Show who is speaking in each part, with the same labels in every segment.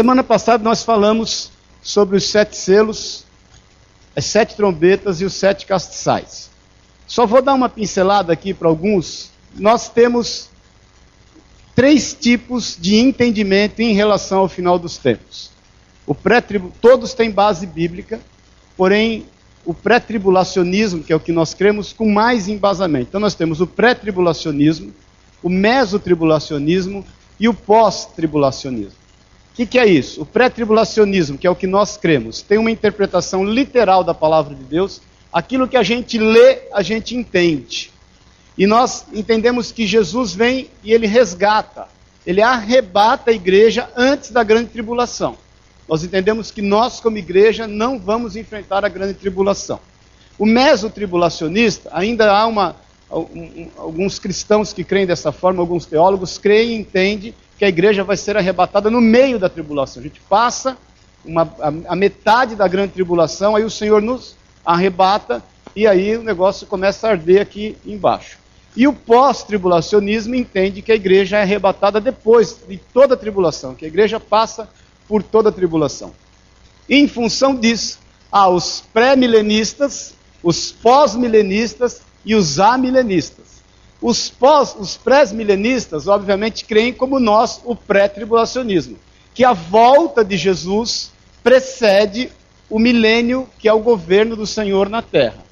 Speaker 1: semana passada nós falamos sobre os sete selos, as sete trombetas e os sete castiçais. Só vou dar uma pincelada aqui para alguns. Nós temos três tipos de entendimento em relação ao final dos tempos. O pré todos têm base bíblica, porém o pré-tribulacionismo, que é o que nós cremos, com mais embasamento. Então nós temos o pré-tribulacionismo, o mesotribulacionismo e o pós-tribulacionismo. Que, que, é isso? O pré-tribulacionismo, que é o que nós cremos, tem uma interpretação literal da palavra de Deus. Aquilo que a gente lê, a gente entende. E nós entendemos que Jesus vem e ele resgata, ele arrebata a igreja antes da grande tribulação. Nós entendemos que nós, como igreja, não vamos enfrentar a grande tribulação. O mesotribulacionista, ainda há uma, um, alguns cristãos que creem dessa forma, alguns teólogos creem e entendem que a igreja vai ser arrebatada no meio da tribulação. A gente passa uma, a, a metade da grande tribulação, aí o Senhor nos arrebata e aí o negócio começa a arder aqui embaixo. E o pós-tribulacionismo entende que a igreja é arrebatada depois de toda a tribulação, que a igreja passa por toda a tribulação. Em função disso, há os pré-milenistas, os pós-milenistas e os amilenistas. Os, pós, os pré-milenistas, obviamente, creem como nós o pré-tribulacionismo, que a volta de Jesus precede o milênio que é o governo do Senhor na terra.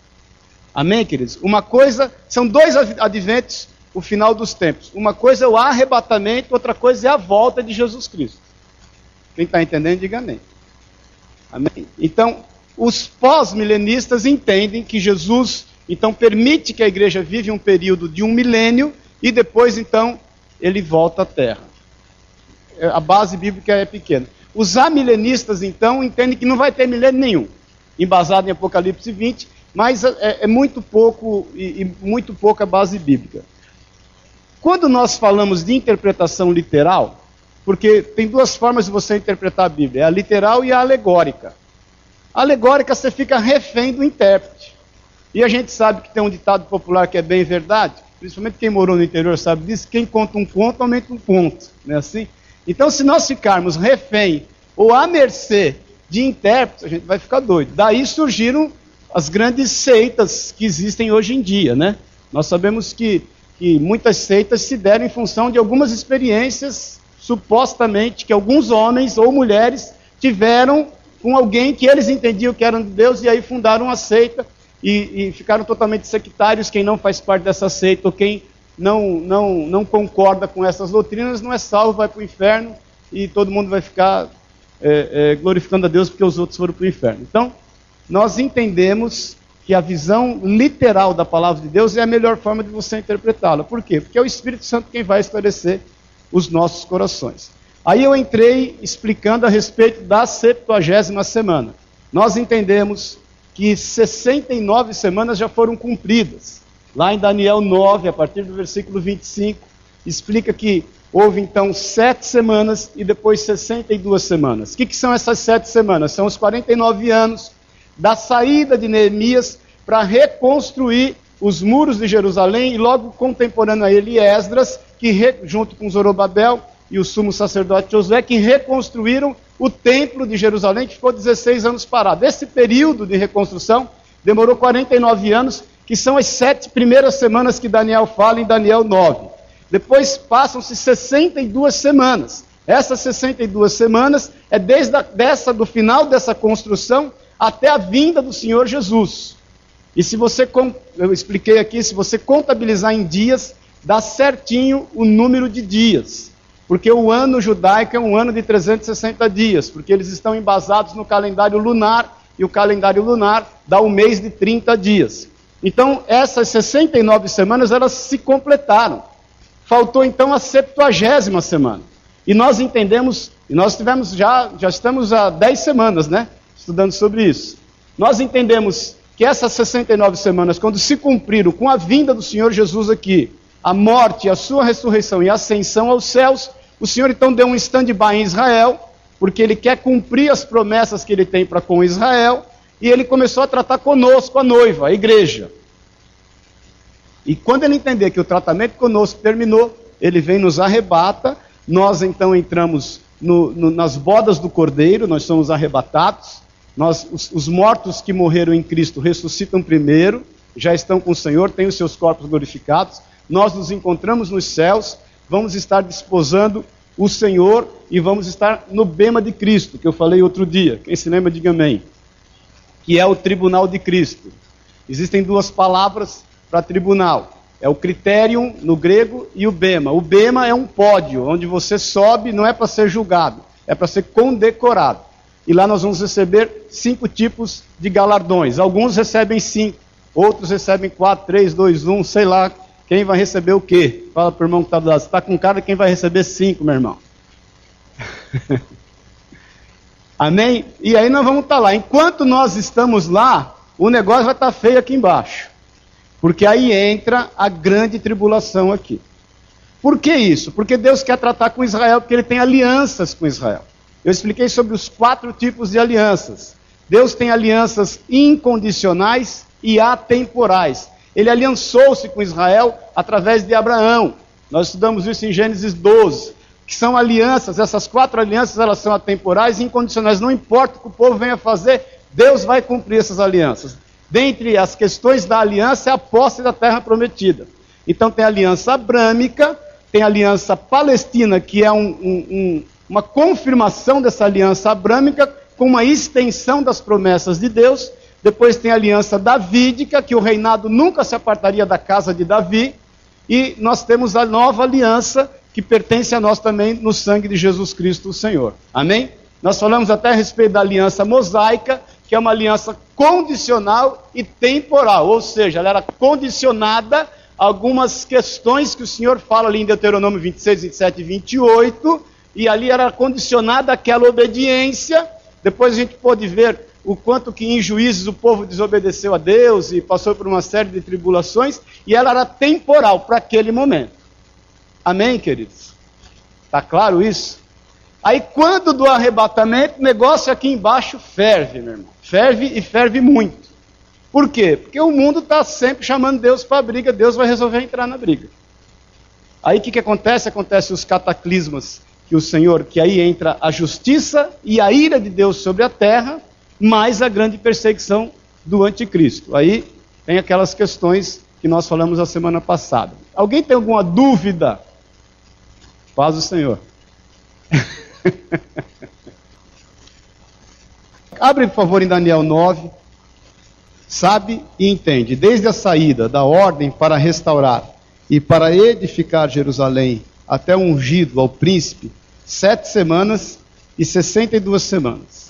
Speaker 1: Amém, queridos? Uma coisa, são dois adventos, o final dos tempos. Uma coisa é o arrebatamento, outra coisa é a volta de Jesus Cristo. Quem está entendendo, diga amém. Amém? Então, os pós-milenistas entendem que Jesus então permite que a igreja vive um período de um milênio e depois então ele volta à terra. É, a base bíblica é pequena. Os amilenistas então entendem que não vai ter milênio nenhum, embasado em Apocalipse 20, mas é, é muito pouco e, e muito pouca base bíblica. Quando nós falamos de interpretação literal, porque tem duas formas de você interpretar a Bíblia, é a literal e a alegórica. A alegórica você fica refém do intérprete. E a gente sabe que tem um ditado popular que é bem verdade, principalmente quem morou no interior sabe disso, quem conta um conto aumenta um ponto, não é assim? Então se nós ficarmos refém ou à mercê de intérpretes, a gente vai ficar doido. Daí surgiram as grandes seitas que existem hoje em dia, né? Nós sabemos que, que muitas seitas se deram em função de algumas experiências, supostamente, que alguns homens ou mulheres tiveram com alguém que eles entendiam que era de Deus e aí fundaram uma seita e, e, ficaram totalmente sectários. Quem não faz parte dessa seita ou quem não, não, não concorda com essas doutrinas não é salvo, vai para o inferno e todo mundo vai ficar é, é, glorificando a Deus porque os outros foram para o inferno. Então, nós entendemos que a visão literal da palavra de Deus é a melhor forma de você interpretá-la. Por quê? Porque é o Espírito Santo quem vai esclarecer os nossos corações. Aí eu entrei explicando a respeito da 70 semana. Nós entendemos que 69 semanas já foram cumpridas. Lá em Daniel 9, a partir do versículo 25, explica que houve então sete semanas e depois 62 semanas. O que, que são essas sete semanas? São os 49 anos da saída de Neemias para reconstruir os muros de Jerusalém e logo contemporâneo a ele Esdras, que junto com Zorobabel e o sumo sacerdote Josué, que reconstruíram o templo de Jerusalém, que ficou 16 anos parado. Esse período de reconstrução demorou 49 anos, que são as sete primeiras semanas que Daniel fala em Daniel 9. Depois passam-se 62 semanas. Essas 62 semanas é desde a, dessa, do final dessa construção até a vinda do Senhor Jesus. E se você, eu expliquei aqui, se você contabilizar em dias, dá certinho o número de dias. Porque o ano judaico é um ano de 360 dias, porque eles estão embasados no calendário lunar, e o calendário lunar dá um mês de 30 dias. Então, essas 69 semanas, elas se completaram. Faltou então a 70 semana. E nós entendemos, e nós tivemos já, já estamos há 10 semanas, né? Estudando sobre isso. Nós entendemos que essas 69 semanas, quando se cumpriram com a vinda do Senhor Jesus aqui, a morte, a sua ressurreição e a ascensão aos céus, o Senhor então deu um stand-by em Israel, porque ele quer cumprir as promessas que ele tem para com Israel, e ele começou a tratar conosco, a noiva, a igreja. E quando ele entender que o tratamento conosco terminou, ele vem nos arrebata, nós então entramos no, no, nas bodas do Cordeiro, nós somos arrebatados. Nós, os, os mortos que morreram em Cristo ressuscitam primeiro, já estão com o Senhor, têm os seus corpos glorificados. Nós nos encontramos nos céus, vamos estar desposando o Senhor e vamos estar no bema de Cristo, que eu falei outro dia. Quem se lembra, diga amém. Que é o tribunal de Cristo. Existem duas palavras para tribunal. É o criterium no grego e o bema. O bema é um pódio, onde você sobe, não é para ser julgado, é para ser condecorado. E lá nós vamos receber cinco tipos de galardões. Alguns recebem cinco, outros recebem quatro, três, dois, um, sei lá. Quem vai receber o quê? Fala para o irmão que está do lado. Está com cara quem vai receber cinco, meu irmão. Amém? E aí nós vamos estar tá lá. Enquanto nós estamos lá, o negócio vai estar tá feio aqui embaixo. Porque aí entra a grande tribulação aqui. Por que isso? Porque Deus quer tratar com Israel, porque ele tem alianças com Israel. Eu expliquei sobre os quatro tipos de alianças. Deus tem alianças incondicionais e atemporais. Ele aliançou-se com Israel através de Abraão. Nós estudamos isso em Gênesis 12, que são alianças, essas quatro alianças, elas são atemporais e incondicionais. Não importa o que o povo venha fazer, Deus vai cumprir essas alianças. Dentre as questões da aliança é a posse da terra prometida. Então tem a aliança abrâmica, tem a aliança palestina, que é um, um, um, uma confirmação dessa aliança abrâmica com uma extensão das promessas de Deus. Depois tem a aliança davídica, que o reinado nunca se apartaria da casa de Davi. E nós temos a nova aliança, que pertence a nós também no sangue de Jesus Cristo, o Senhor. Amém? Nós falamos até a respeito da aliança mosaica, que é uma aliança condicional e temporal, ou seja, ela era condicionada a algumas questões que o Senhor fala ali em Deuteronômio 26, 27 e 28, e ali era condicionada aquela obediência. Depois a gente pôde ver o quanto que em juízes o povo desobedeceu a Deus e passou por uma série de tribulações, e ela era temporal para aquele momento. Amém, queridos? Está claro isso? Aí quando do arrebatamento, o negócio aqui embaixo ferve, meu irmão. Ferve e ferve muito. Por quê? Porque o mundo está sempre chamando Deus para a briga, Deus vai resolver entrar na briga. Aí o que, que acontece? Acontece os cataclismas que o Senhor, que aí entra a justiça e a ira de Deus sobre a terra, mais a grande perseguição do anticristo. Aí tem aquelas questões que nós falamos a semana passada. Alguém tem alguma dúvida? Paz o Senhor. Abre, por favor, em Daniel 9. Sabe e entende, desde a saída da ordem para restaurar e para edificar Jerusalém até o ungido ao príncipe, sete semanas e sessenta e duas semanas.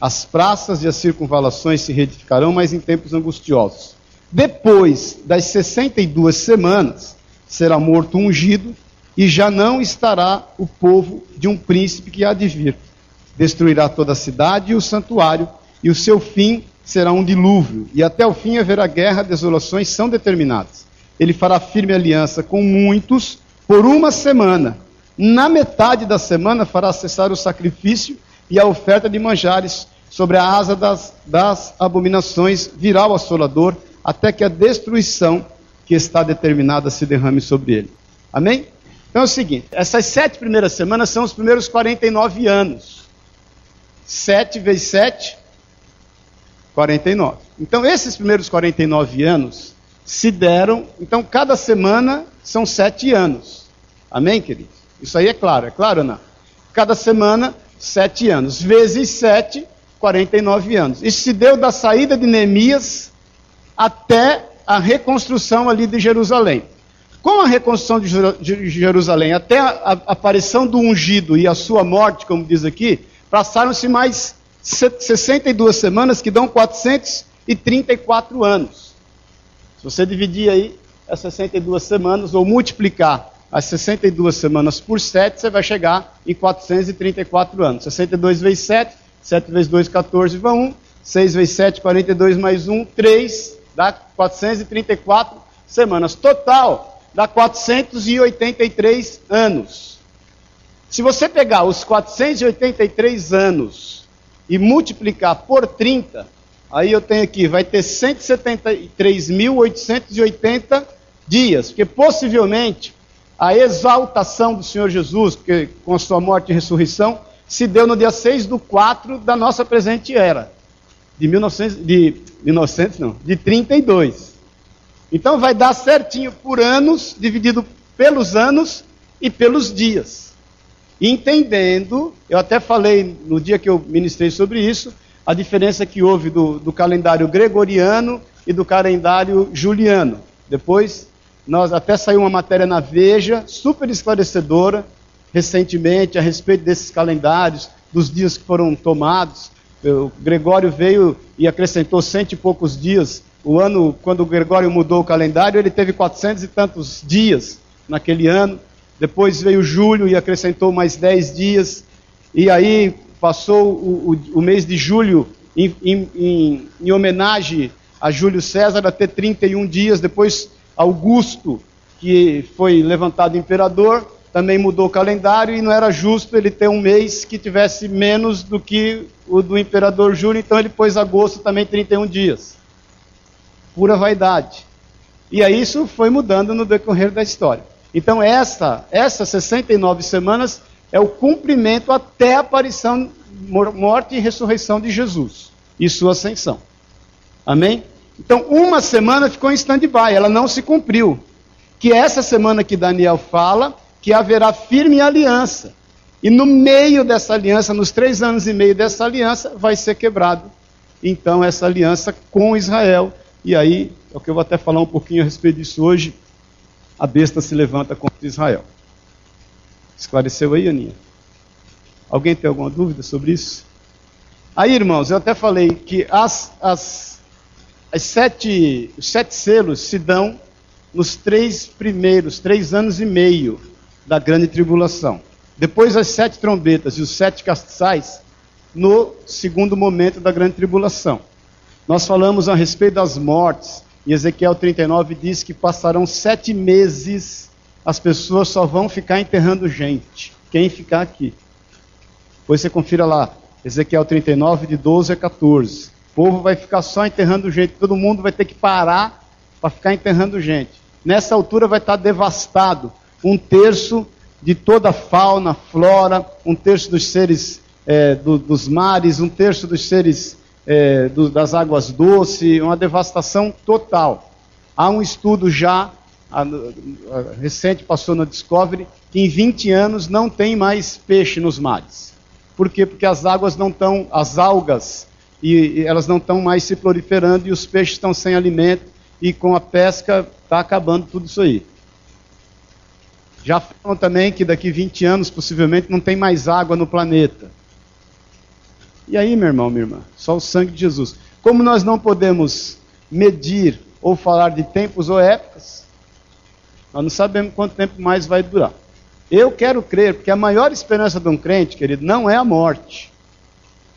Speaker 1: As praças e as circunvalações se reedificarão, mas em tempos angustiosos. Depois das sessenta e duas semanas, será morto o ungido, e já não estará o povo de um príncipe que há de vir. Destruirá toda a cidade e o santuário, e o seu fim será um dilúvio, e até o fim haverá guerra, desolações são determinadas. Ele fará firme aliança com muitos por uma semana. Na metade da semana fará cessar o sacrifício e a oferta de manjares sobre a asa das, das abominações virá o assolador, até que a destruição que está determinada se derrame sobre ele. Amém? Então é o seguinte: essas sete primeiras semanas são os primeiros 49 anos. 7 vezes 7, 49. Então, esses primeiros 49 anos se deram. Então, cada semana são sete anos. Amém, queridos? Isso aí é claro, é claro não? Cada semana, sete anos. Vezes sete, 49 anos. Isso se deu da saída de Neemias até a reconstrução ali de Jerusalém. Com a reconstrução de Jerusalém, até a aparição do ungido e a sua morte, como diz aqui, passaram-se mais 62 semanas, que dão 434 anos. Se você dividir aí as 62 semanas, ou multiplicar as 62 semanas por 7, você vai chegar em 434 anos. 62 vezes 7, 7 vezes 2, 14, vai 1. 6 vezes 7, 42 mais 1, 3, dá 434 semanas. Total, dá 483 anos. Se você pegar os 483 anos e multiplicar por 30, aí eu tenho aqui, vai ter 173.880 dias, porque possivelmente a exaltação do Senhor Jesus, porque com a sua morte e ressurreição, se deu no dia 6 do 4 da nossa presente era. De 1900, de 1900 não, de 32. Então vai dar certinho por anos, dividido pelos anos e pelos dias. Entendendo, eu até falei no dia que eu ministrei sobre isso, a diferença que houve do, do calendário gregoriano e do calendário juliano. Depois, nós até saiu uma matéria na Veja, super esclarecedora, recentemente, a respeito desses calendários, dos dias que foram tomados. O Gregório veio e acrescentou cento e poucos dias. O ano, quando o Gregório mudou o calendário, ele teve quatrocentos e tantos dias naquele ano. Depois veio julho e acrescentou mais dez dias. E aí passou o, o, o mês de julho em, em, em, em homenagem a Júlio César a ter 31 dias. Depois Augusto, que foi levantado imperador, também mudou o calendário e não era justo ele ter um mês que tivesse menos do que o do imperador Júlio, então ele pôs agosto também 31 dias. Pura vaidade. E aí isso foi mudando no decorrer da história. Então essa, essas 69 semanas é o cumprimento até a aparição, morte e ressurreição de Jesus e sua ascensão. Amém? Então uma semana ficou em stand-by, ela não se cumpriu. Que essa semana que Daniel fala que haverá firme aliança. E no meio dessa aliança, nos três anos e meio dessa aliança, vai ser quebrado. Então, essa aliança com Israel. E aí, é o que eu vou até falar um pouquinho a respeito disso hoje. A besta se levanta contra Israel. Esclareceu aí, Aninha? Alguém tem alguma dúvida sobre isso? Aí, irmãos, eu até falei que as, as, as sete, os sete selos se dão nos três primeiros, três anos e meio da grande tribulação. Depois as sete trombetas e os sete castiçais, no segundo momento da grande tribulação. Nós falamos a respeito das mortes, e Ezequiel 39 diz que passarão sete meses, as pessoas só vão ficar enterrando gente. Quem ficar aqui? Depois você confira lá, Ezequiel 39, de 12 a 14. O povo vai ficar só enterrando gente, todo mundo vai ter que parar para ficar enterrando gente. Nessa altura vai estar devastado, um terço de toda a fauna, flora, um terço dos seres é, do, dos mares, um terço dos seres é, do, das águas doces, uma devastação total. Há um estudo já, a, a, recente passou na Discovery, que em 20 anos não tem mais peixe nos mares. Por quê? Porque as águas não estão, as algas, e, e elas não estão mais se proliferando e os peixes estão sem alimento e com a pesca está acabando tudo isso aí. Já falam também que daqui 20 anos, possivelmente, não tem mais água no planeta. E aí, meu irmão, minha irmã? Só o sangue de Jesus. Como nós não podemos medir ou falar de tempos ou épocas, nós não sabemos quanto tempo mais vai durar. Eu quero crer, porque a maior esperança de um crente, querido, não é a morte.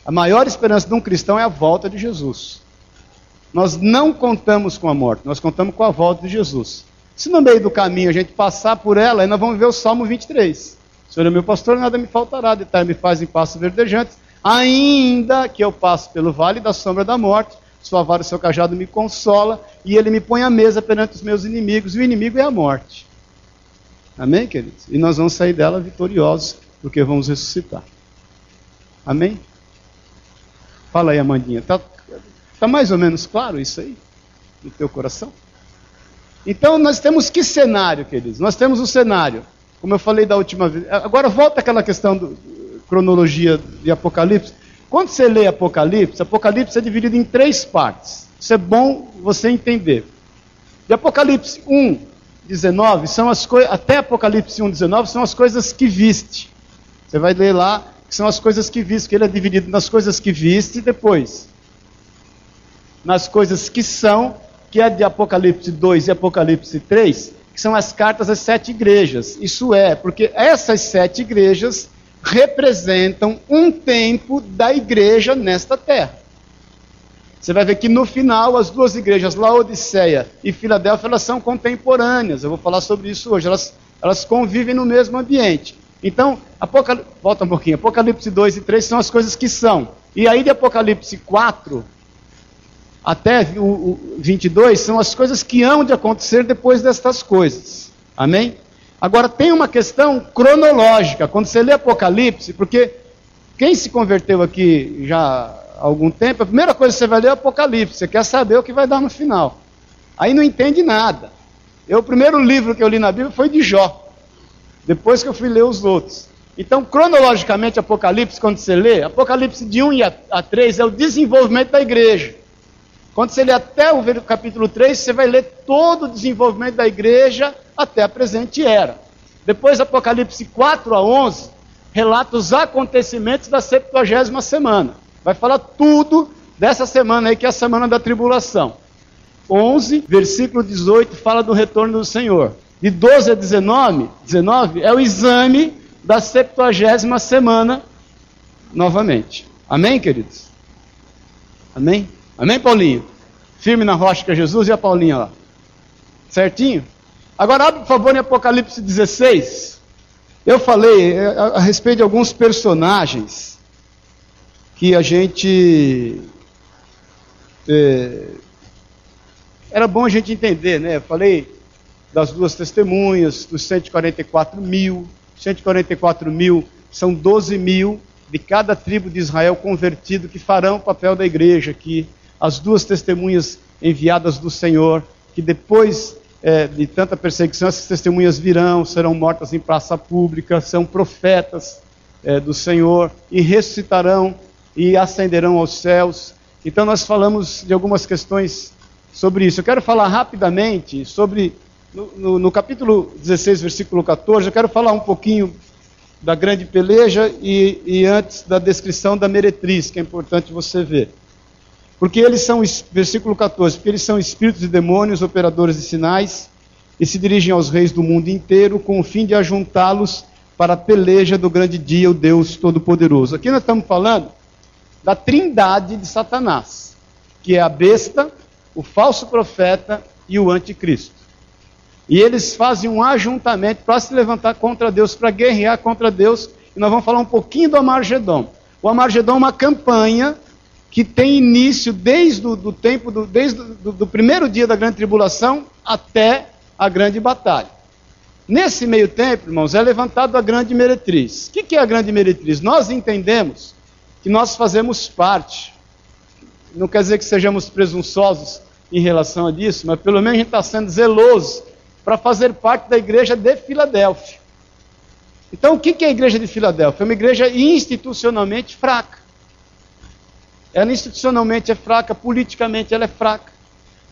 Speaker 1: A maior esperança de um cristão é a volta de Jesus. Nós não contamos com a morte, nós contamos com a volta de Jesus. Se no meio do caminho a gente passar por ela, aí nós vamos ver o Salmo 23. Senhor é meu pastor, nada me faltará, de me faz em passos verdejantes, ainda que eu passe pelo vale da sombra da morte, sua vara e seu cajado me consola, e ele me põe à mesa perante os meus inimigos, e o inimigo é a morte. Amém, queridos? E nós vamos sair dela vitoriosos, porque vamos ressuscitar. Amém? Fala aí, Amandinha. Está tá mais ou menos claro isso aí? No teu coração? Então nós temos que cenário, queridos? Nós temos o cenário, como eu falei da última vez. Agora volta aquela questão da cronologia de Apocalipse. Quando você lê Apocalipse, Apocalipse é dividido em três partes. Isso é bom você entender. De Apocalipse 1, 19, são as coisas, até Apocalipse 1, 19, são as coisas que viste. Você vai ler lá, que são as coisas que viste, que ele é dividido nas coisas que viste e depois. Nas coisas que são que é de Apocalipse 2 e Apocalipse 3, que são as cartas às sete igrejas. Isso é, porque essas sete igrejas representam um tempo da igreja nesta terra. Você vai ver que no final as duas igrejas, Laodiceia e Filadélfia, elas são contemporâneas. Eu vou falar sobre isso hoje. Elas, elas convivem no mesmo ambiente. Então, Apocalipse, volta um pouquinho. Apocalipse 2 e 3 são as coisas que são. E aí de Apocalipse 4 até o 22 são as coisas que hão de acontecer depois destas coisas. Amém? Agora tem uma questão cronológica. Quando você lê Apocalipse, porque Quem se converteu aqui já há algum tempo, a primeira coisa que você vai ler é o Apocalipse, você quer saber o que vai dar no final. Aí não entende nada. Eu, o primeiro livro que eu li na Bíblia foi de Jó, depois que eu fui ler os outros. Então, cronologicamente, Apocalipse, quando você lê, Apocalipse de 1 a 3 é o desenvolvimento da igreja. Quando você lê até o capítulo 3, você vai ler todo o desenvolvimento da igreja até a presente era. Depois, Apocalipse 4 a 11, relata os acontecimentos da 70 semana. Vai falar tudo dessa semana aí, que é a semana da tribulação. 11, versículo 18, fala do retorno do Senhor. De 12 a 19, 19 é o exame da 70 semana novamente. Amém, queridos? Amém? Amém, Paulinho? Firme na rocha que é Jesus e a Paulinha lá. Certinho? Agora, abre, por favor, em Apocalipse 16. Eu falei a, a respeito de alguns personagens que a gente. É, era bom a gente entender, né? Eu falei das duas testemunhas, dos 144 mil. 144 mil são 12 mil de cada tribo de Israel convertido que farão o papel da igreja aqui. As duas testemunhas enviadas do Senhor, que depois é, de tanta perseguição, essas testemunhas virão, serão mortas em praça pública, são profetas é, do Senhor e ressuscitarão e ascenderão aos céus. Então, nós falamos de algumas questões sobre isso. Eu quero falar rapidamente sobre no, no, no, capítulo 16, versículo 14, eu quero falar um pouquinho da grande peleja e, e, antes da descrição da meretriz, que é importante você ver. Porque eles são, versículo 14, porque eles são espíritos e demônios, operadores de sinais, e se dirigem aos reis do mundo inteiro com o fim de ajuntá-los para a peleja do grande dia, o Deus Todo-Poderoso. Aqui nós estamos falando da trindade de Satanás, que é a besta, o falso profeta e o anticristo. E eles fazem um ajuntamento para se levantar contra Deus, para guerrear contra Deus. E nós vamos falar um pouquinho do Amargedon. O Amargedon é uma campanha que tem início desde o do tempo, do, desde do, do primeiro dia da grande tribulação até a grande batalha. Nesse meio tempo, irmãos, é levantado a grande meretriz. O que, que é a grande meretriz? Nós entendemos que nós fazemos parte. Não quer dizer que sejamos presunçosos em relação a isso, mas pelo menos a gente está sendo zeloso para fazer parte da igreja de Filadélfia. Então, o que é a igreja de Filadélfia? É uma igreja institucionalmente fraca. Ela institucionalmente é fraca, politicamente ela é fraca.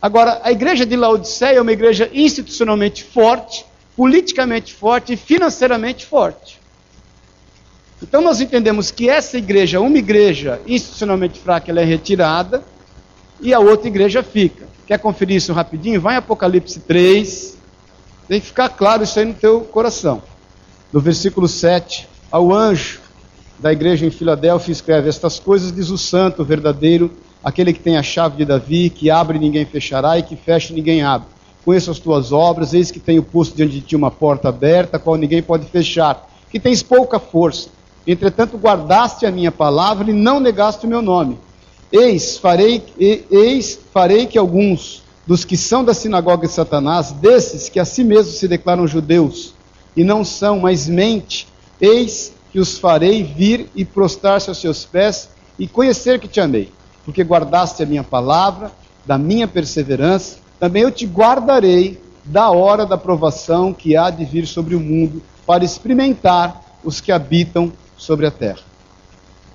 Speaker 1: Agora, a igreja de Laodiceia é uma igreja institucionalmente forte, politicamente forte e financeiramente forte. Então nós entendemos que essa igreja, uma igreja institucionalmente fraca, ela é retirada e a outra igreja fica. Quer conferir isso rapidinho? Vai em Apocalipse 3, tem que ficar claro isso aí no teu coração. No versículo 7, ao anjo da igreja em Filadélfia escreve: Estas coisas diz o santo, verdadeiro, aquele que tem a chave de Davi, que abre e ninguém fechará, e que fecha e ninguém abre. Conheço as tuas obras, eis que tenho posto diante de ti uma porta aberta, qual ninguém pode fechar, que tens pouca força. Entretanto, guardaste a minha palavra e não negaste o meu nome. Eis, farei, eis, farei que alguns dos que são da sinagoga de Satanás, desses que a si mesmos se declaram judeus e não são, mas mente, eis que os farei vir e prostrar-se aos seus pés e conhecer que te amei, porque guardaste a minha palavra, da minha perseverança, também eu te guardarei da hora da provação que há de vir sobre o mundo, para experimentar os que habitam sobre a terra.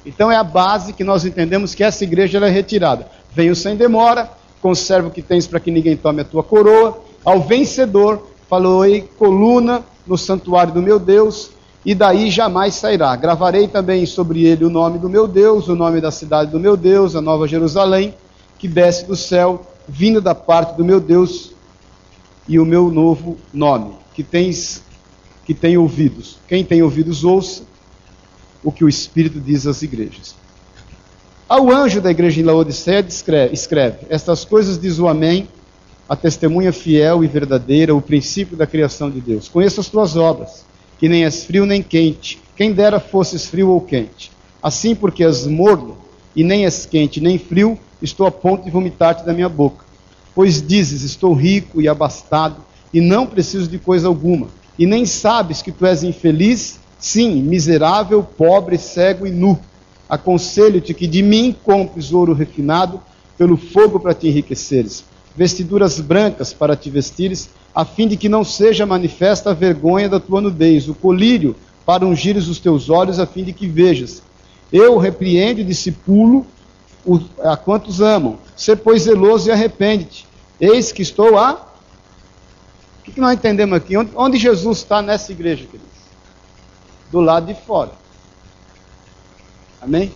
Speaker 1: Então é a base que nós entendemos que essa igreja é retirada. Venho sem demora, conserva o que tens para que ninguém tome a tua coroa. Ao vencedor, falou-ei coluna no santuário do meu Deus, e daí jamais sairá. Gravarei também sobre ele o nome do meu Deus, o nome da cidade do meu Deus, a nova Jerusalém, que desce do céu, vindo da parte do meu Deus, e o meu novo nome, que tens que tem ouvidos. Quem tem ouvidos, ouça o que o Espírito diz às igrejas. Ao anjo da igreja em Laodiceia escreve, escreve: Estas coisas diz o Amém, a testemunha fiel e verdadeira, o princípio da criação de Deus. Conheço as tuas obras, que nem és frio nem quente. Quem dera fosses frio ou quente. Assim, porque és morno e nem és quente nem frio, estou a ponto de vomitar-te da minha boca. Pois dizes: Estou rico e abastado, e não preciso de coisa alguma. E nem sabes que tu és infeliz, sim, miserável, pobre, cego e nu. aconselho-te que de mim compres ouro refinado pelo fogo para te enriqueceres, vestiduras brancas para te vestires, a fim de que não seja manifesta a vergonha da tua nudez, o colírio para ungires os teus olhos, a fim de que vejas. Eu repreendo e discipulo a quantos amam. Ser, pois, zeloso e arrepende-te. Eis que estou a. O que, nós entendemos aqui? Onde Jesus está nessa igreja, queridos? Do lado de fora. Amém?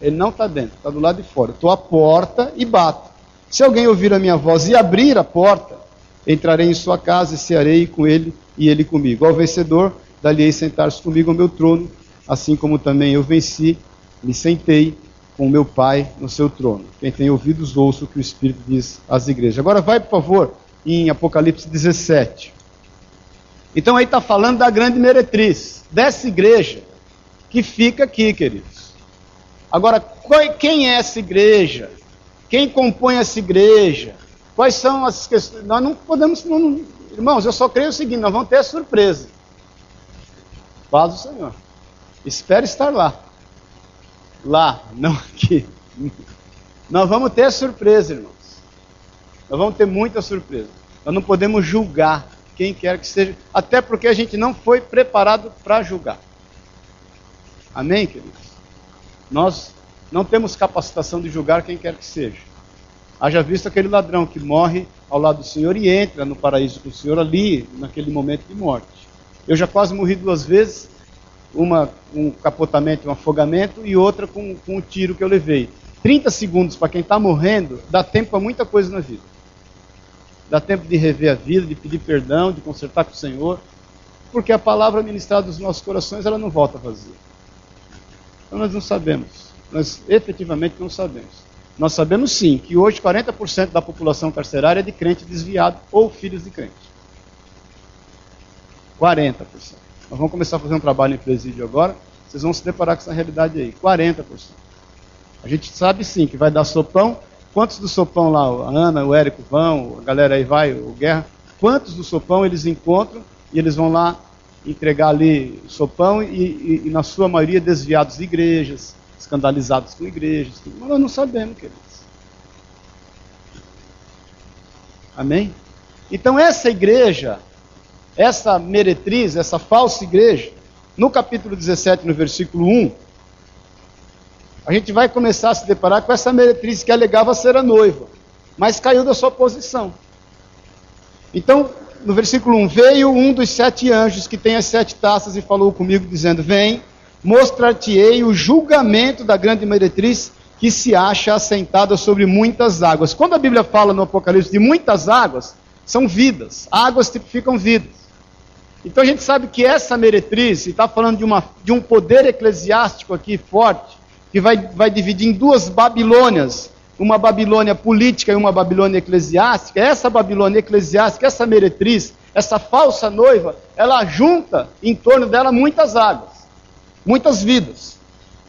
Speaker 1: Ele não está dentro, está do lado de fora. Estou à porta e bato. Se alguém ouvir a minha voz e abrir a porta, entrarei em sua casa e cearei com ele e ele comigo. Ao vencedor, dali sentar-se comigo ao meu trono, assim como também eu venci, me sentei com meu Pai no seu trono. Quem tem ouvidos, ouça o que o Espírito diz às igrejas. Agora vai, por favor, em Apocalipse 17. Então aí está falando da grande meretriz, dessa igreja que fica aqui, queridos. Agora, quem é essa igreja? Quem compõe essa igreja? Quais são as questões? Nós não podemos. Não, irmãos, eu só creio o seguinte: nós vamos ter a surpresa. Paz do Senhor. Espero estar lá. Lá, não aqui. Nós vamos ter a surpresa, irmãos. Nós vamos ter muita surpresa. Nós não podemos julgar quem quer que seja, até porque a gente não foi preparado para julgar. Amém, queridos? Nós não temos capacitação de julgar quem quer que seja. Haja visto aquele ladrão que morre ao lado do Senhor e entra no paraíso com o Senhor ali, naquele momento de morte. Eu já quase morri duas vezes, uma com um capotamento, um afogamento, e outra com, com um tiro que eu levei. 30 segundos para quem está morrendo dá tempo para muita coisa na vida. Dá tempo de rever a vida, de pedir perdão, de consertar com o Senhor, porque a palavra ministrada nos nossos corações ela não volta vazia. Então nós não sabemos, nós efetivamente não sabemos. Nós sabemos sim que hoje 40% da população carcerária é de crente desviado ou filhos de crente. 40%. Nós vamos começar a fazer um trabalho em presídio agora, vocês vão se deparar com essa realidade aí, 40%. A gente sabe sim que vai dar sopão. Quantos do sopão lá, a Ana, o Érico vão, a galera aí vai, o Guerra, quantos do sopão eles encontram e eles vão lá entregar ali sopão e, e, e na sua maioria desviados de igrejas, escandalizados com igrejas. Mas nós não sabemos, queridos. Amém? Então essa igreja essa meretriz, essa falsa igreja, no capítulo 17, no versículo 1, a gente vai começar a se deparar com essa meretriz que alegava ser a noiva, mas caiu da sua posição. Então, no versículo 1, veio um dos sete anjos que tem as sete taças e falou comigo, dizendo: Vem, mostrar-te-ei o julgamento da grande meretriz que se acha assentada sobre muitas águas. Quando a Bíblia fala no Apocalipse de muitas águas, são vidas. Águas tipificam vidas. Então a gente sabe que essa meretriz, está falando de, uma, de um poder eclesiástico aqui forte, que vai, vai dividir em duas Babilônias, uma Babilônia política e uma Babilônia eclesiástica. Essa Babilônia eclesiástica, essa meretriz, essa falsa noiva, ela junta em torno dela muitas águas, muitas vidas.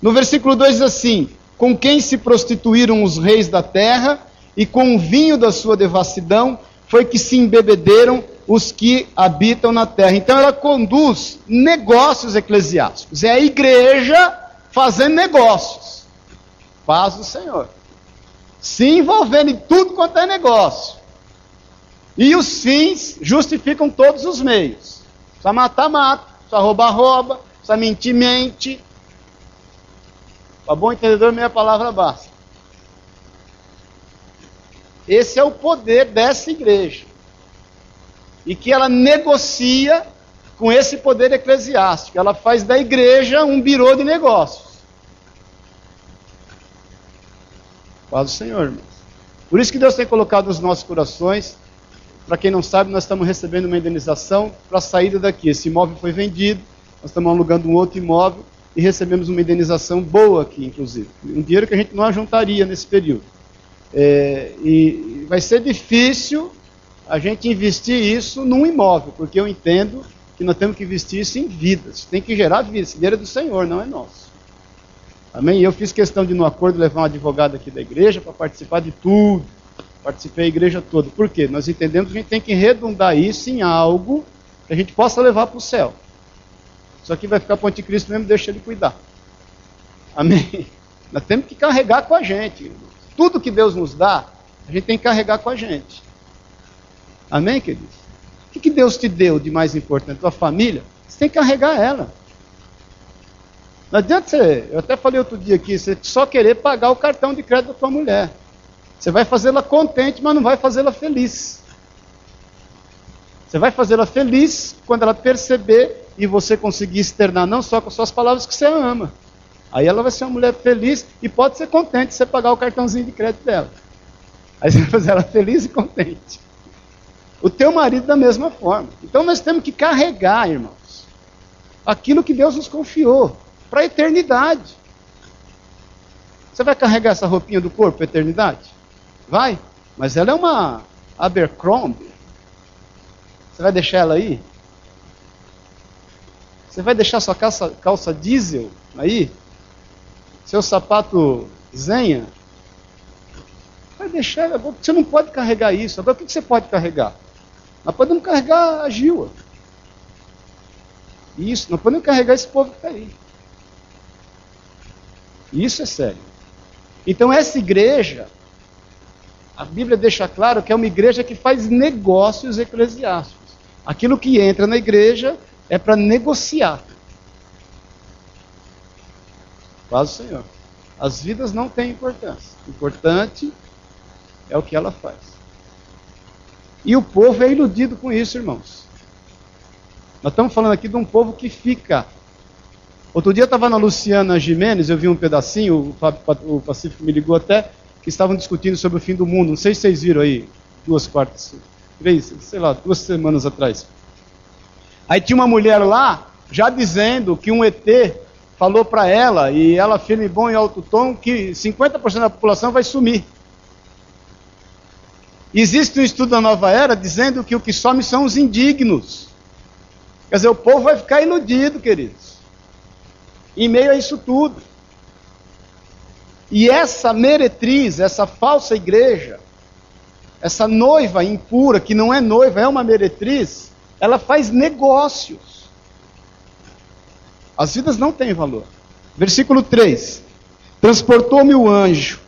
Speaker 1: No versículo 2 diz assim: Com quem se prostituíram os reis da terra, e com o vinho da sua devassidão foi que se embebederam os que habitam na terra. Então ela conduz negócios eclesiásticos. É a igreja fazendo negócios. Paz do Senhor. Se envolvendo em tudo quanto é negócio. E os fins justificam todos os meios. Precisa matar, mata. Precisa roubar, rouba. Precisa mentir, mente. Para bom entendedor, meia palavra basta. Esse é o poder dessa igreja e que ela negocia com esse poder eclesiástico. Ela faz da igreja um birô de negócios. Paz o Senhor, irmãos. Por isso que Deus tem colocado nos nossos corações. Para quem não sabe, nós estamos recebendo uma indenização para a saída daqui. Esse imóvel foi vendido, nós estamos alugando um outro imóvel e recebemos uma indenização boa aqui, inclusive. Um dinheiro que a gente não ajuntaria nesse período. É, e vai ser difícil a gente investir isso num imóvel, porque eu entendo que nós temos que investir isso em vidas. Tem que gerar vida. Esse dinheiro é do Senhor, não é nosso. Amém? Eu fiz questão de, no acordo, levar um advogado aqui da igreja para participar de tudo. Participei da igreja toda. Por quê? Nós entendemos que a gente tem que redundar isso em algo que a gente possa levar para o céu. Isso aqui vai ficar para o anticristo mesmo, deixa ele cuidar. Amém? Nós temos que carregar com a gente. Tudo que Deus nos dá, a gente tem que carregar com a gente. Amém, queridos? O que Deus te deu de mais importante? Tua família? Você tem que carregar ela. Não adianta você, eu até falei outro dia aqui, você só querer pagar o cartão de crédito da tua mulher. Você vai fazê-la contente, mas não vai fazê-la feliz. Você vai fazê-la feliz quando ela perceber e você conseguir externar não só com suas palavras que você ama. Aí ela vai ser uma mulher feliz e pode ser contente se você pagar o cartãozinho de crédito dela. Aí você vai fazer ela feliz e contente. O teu marido da mesma forma. Então nós temos que carregar, irmãos, aquilo que Deus nos confiou para a eternidade. Você vai carregar essa roupinha do corpo para a eternidade? Vai, mas ela é uma Abercrombie. Você vai deixar ela aí? Você vai deixar sua calça, calça diesel aí? Seu sapato zenha? Vai deixar, você não pode carregar isso. Agora o que você pode carregar? Nós podemos carregar a Gila. Isso, nós podemos carregar esse povo que está aí. Isso é sério. Então essa igreja, a Bíblia deixa claro que é uma igreja que faz negócios eclesiásticos. Aquilo que entra na igreja é para negociar. Faz o Senhor. As vidas não têm importância. O importante é o que ela faz. E o povo é iludido com isso, irmãos. Nós estamos falando aqui de um povo que fica. Outro dia eu estava na Luciana Jimenez, eu vi um pedacinho, o Pacífico me ligou até, que estavam discutindo sobre o fim do mundo. Não sei se vocês viram aí, duas quartas, três, sei lá, duas semanas atrás. Aí tinha uma mulher lá, já dizendo que um ET falou para ela, e ela firme bom em alto tom, que 50% da população vai sumir. Existe um estudo da nova era dizendo que o que some são os indignos. Quer dizer, o povo vai ficar iludido, queridos. Em meio a isso tudo. E essa meretriz, essa falsa igreja, essa noiva impura, que não é noiva, é uma meretriz, ela faz negócios. As vidas não têm valor. Versículo 3: Transportou-me o anjo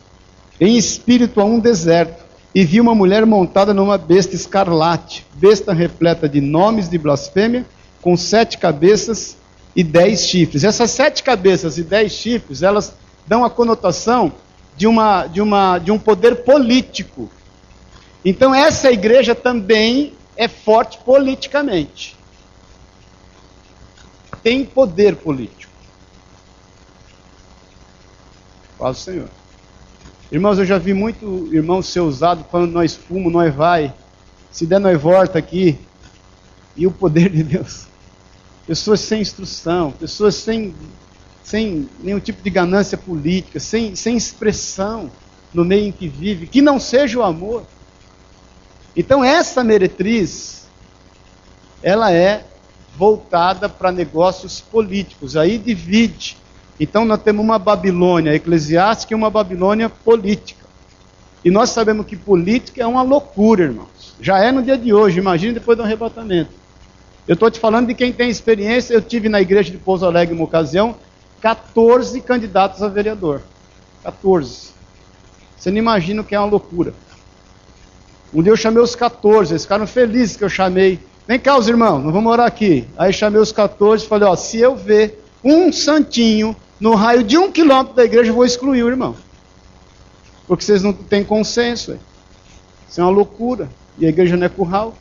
Speaker 1: em espírito a um deserto e vi uma mulher montada numa besta escarlate, besta repleta de nomes de blasfêmia, com sete cabeças e dez chifres. Essas sete cabeças e dez chifres, elas dão a conotação de, uma, de, uma, de um poder político. Então, essa igreja também é forte politicamente. Tem poder político. Fala o Senhor. Irmãos, eu já vi muito irmão ser usado quando nós fumamos, nós vai. Se der, nós volta aqui. E o poder de Deus. Pessoas sem instrução, pessoas sem, sem nenhum tipo de ganância política, sem, sem expressão no meio em que vive, que não seja o amor. Então, essa meretriz, ela é voltada para negócios políticos. Aí divide então nós temos uma Babilônia eclesiástica e uma Babilônia política. E nós sabemos que política é uma loucura, irmãos. Já é no dia de hoje, imagine depois do arrebatamento. Eu estou te falando de quem tem experiência. Eu tive na igreja de Pouso Alegre uma ocasião 14 candidatos a vereador. 14. Você não imagina o que é uma loucura. Um dia eu chamei os 14, eles ficaram felizes que eu chamei. Vem cá, os irmãos, nós vamos morar aqui. Aí chamei os 14 e falei: ó, se eu ver um santinho no raio de um quilômetro da igreja, eu vou excluir o irmão. Porque vocês não têm consenso. Isso é uma loucura. E a igreja não é curral.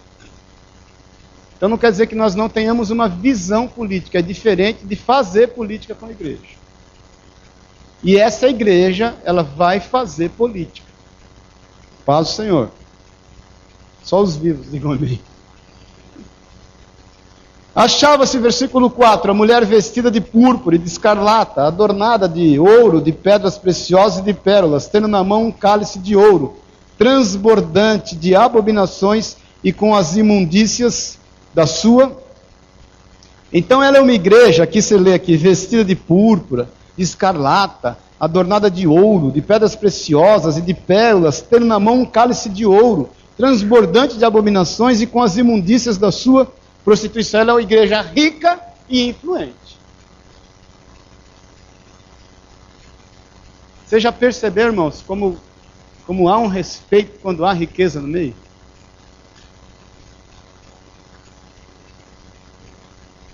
Speaker 1: Então não quer dizer que nós não tenhamos uma visão política. É diferente de fazer política com a igreja. E essa igreja, ela vai fazer política. Paz o Senhor. Só os vivos, digam amém. Achava-se, versículo 4, a mulher vestida de púrpura e de escarlata, adornada de ouro, de pedras preciosas e de pérolas, tendo na mão um cálice de ouro, transbordante de abominações e com as imundícias da sua. Então ela é uma igreja, aqui se lê aqui, vestida de púrpura, de escarlata, adornada de ouro, de pedras preciosas e de pérolas, tendo na mão um cálice de ouro, transbordante de abominações e com as imundícias da sua Prostituição é uma igreja rica e influente. Vocês já perceberam, irmãos, como, como há um respeito quando há riqueza no meio?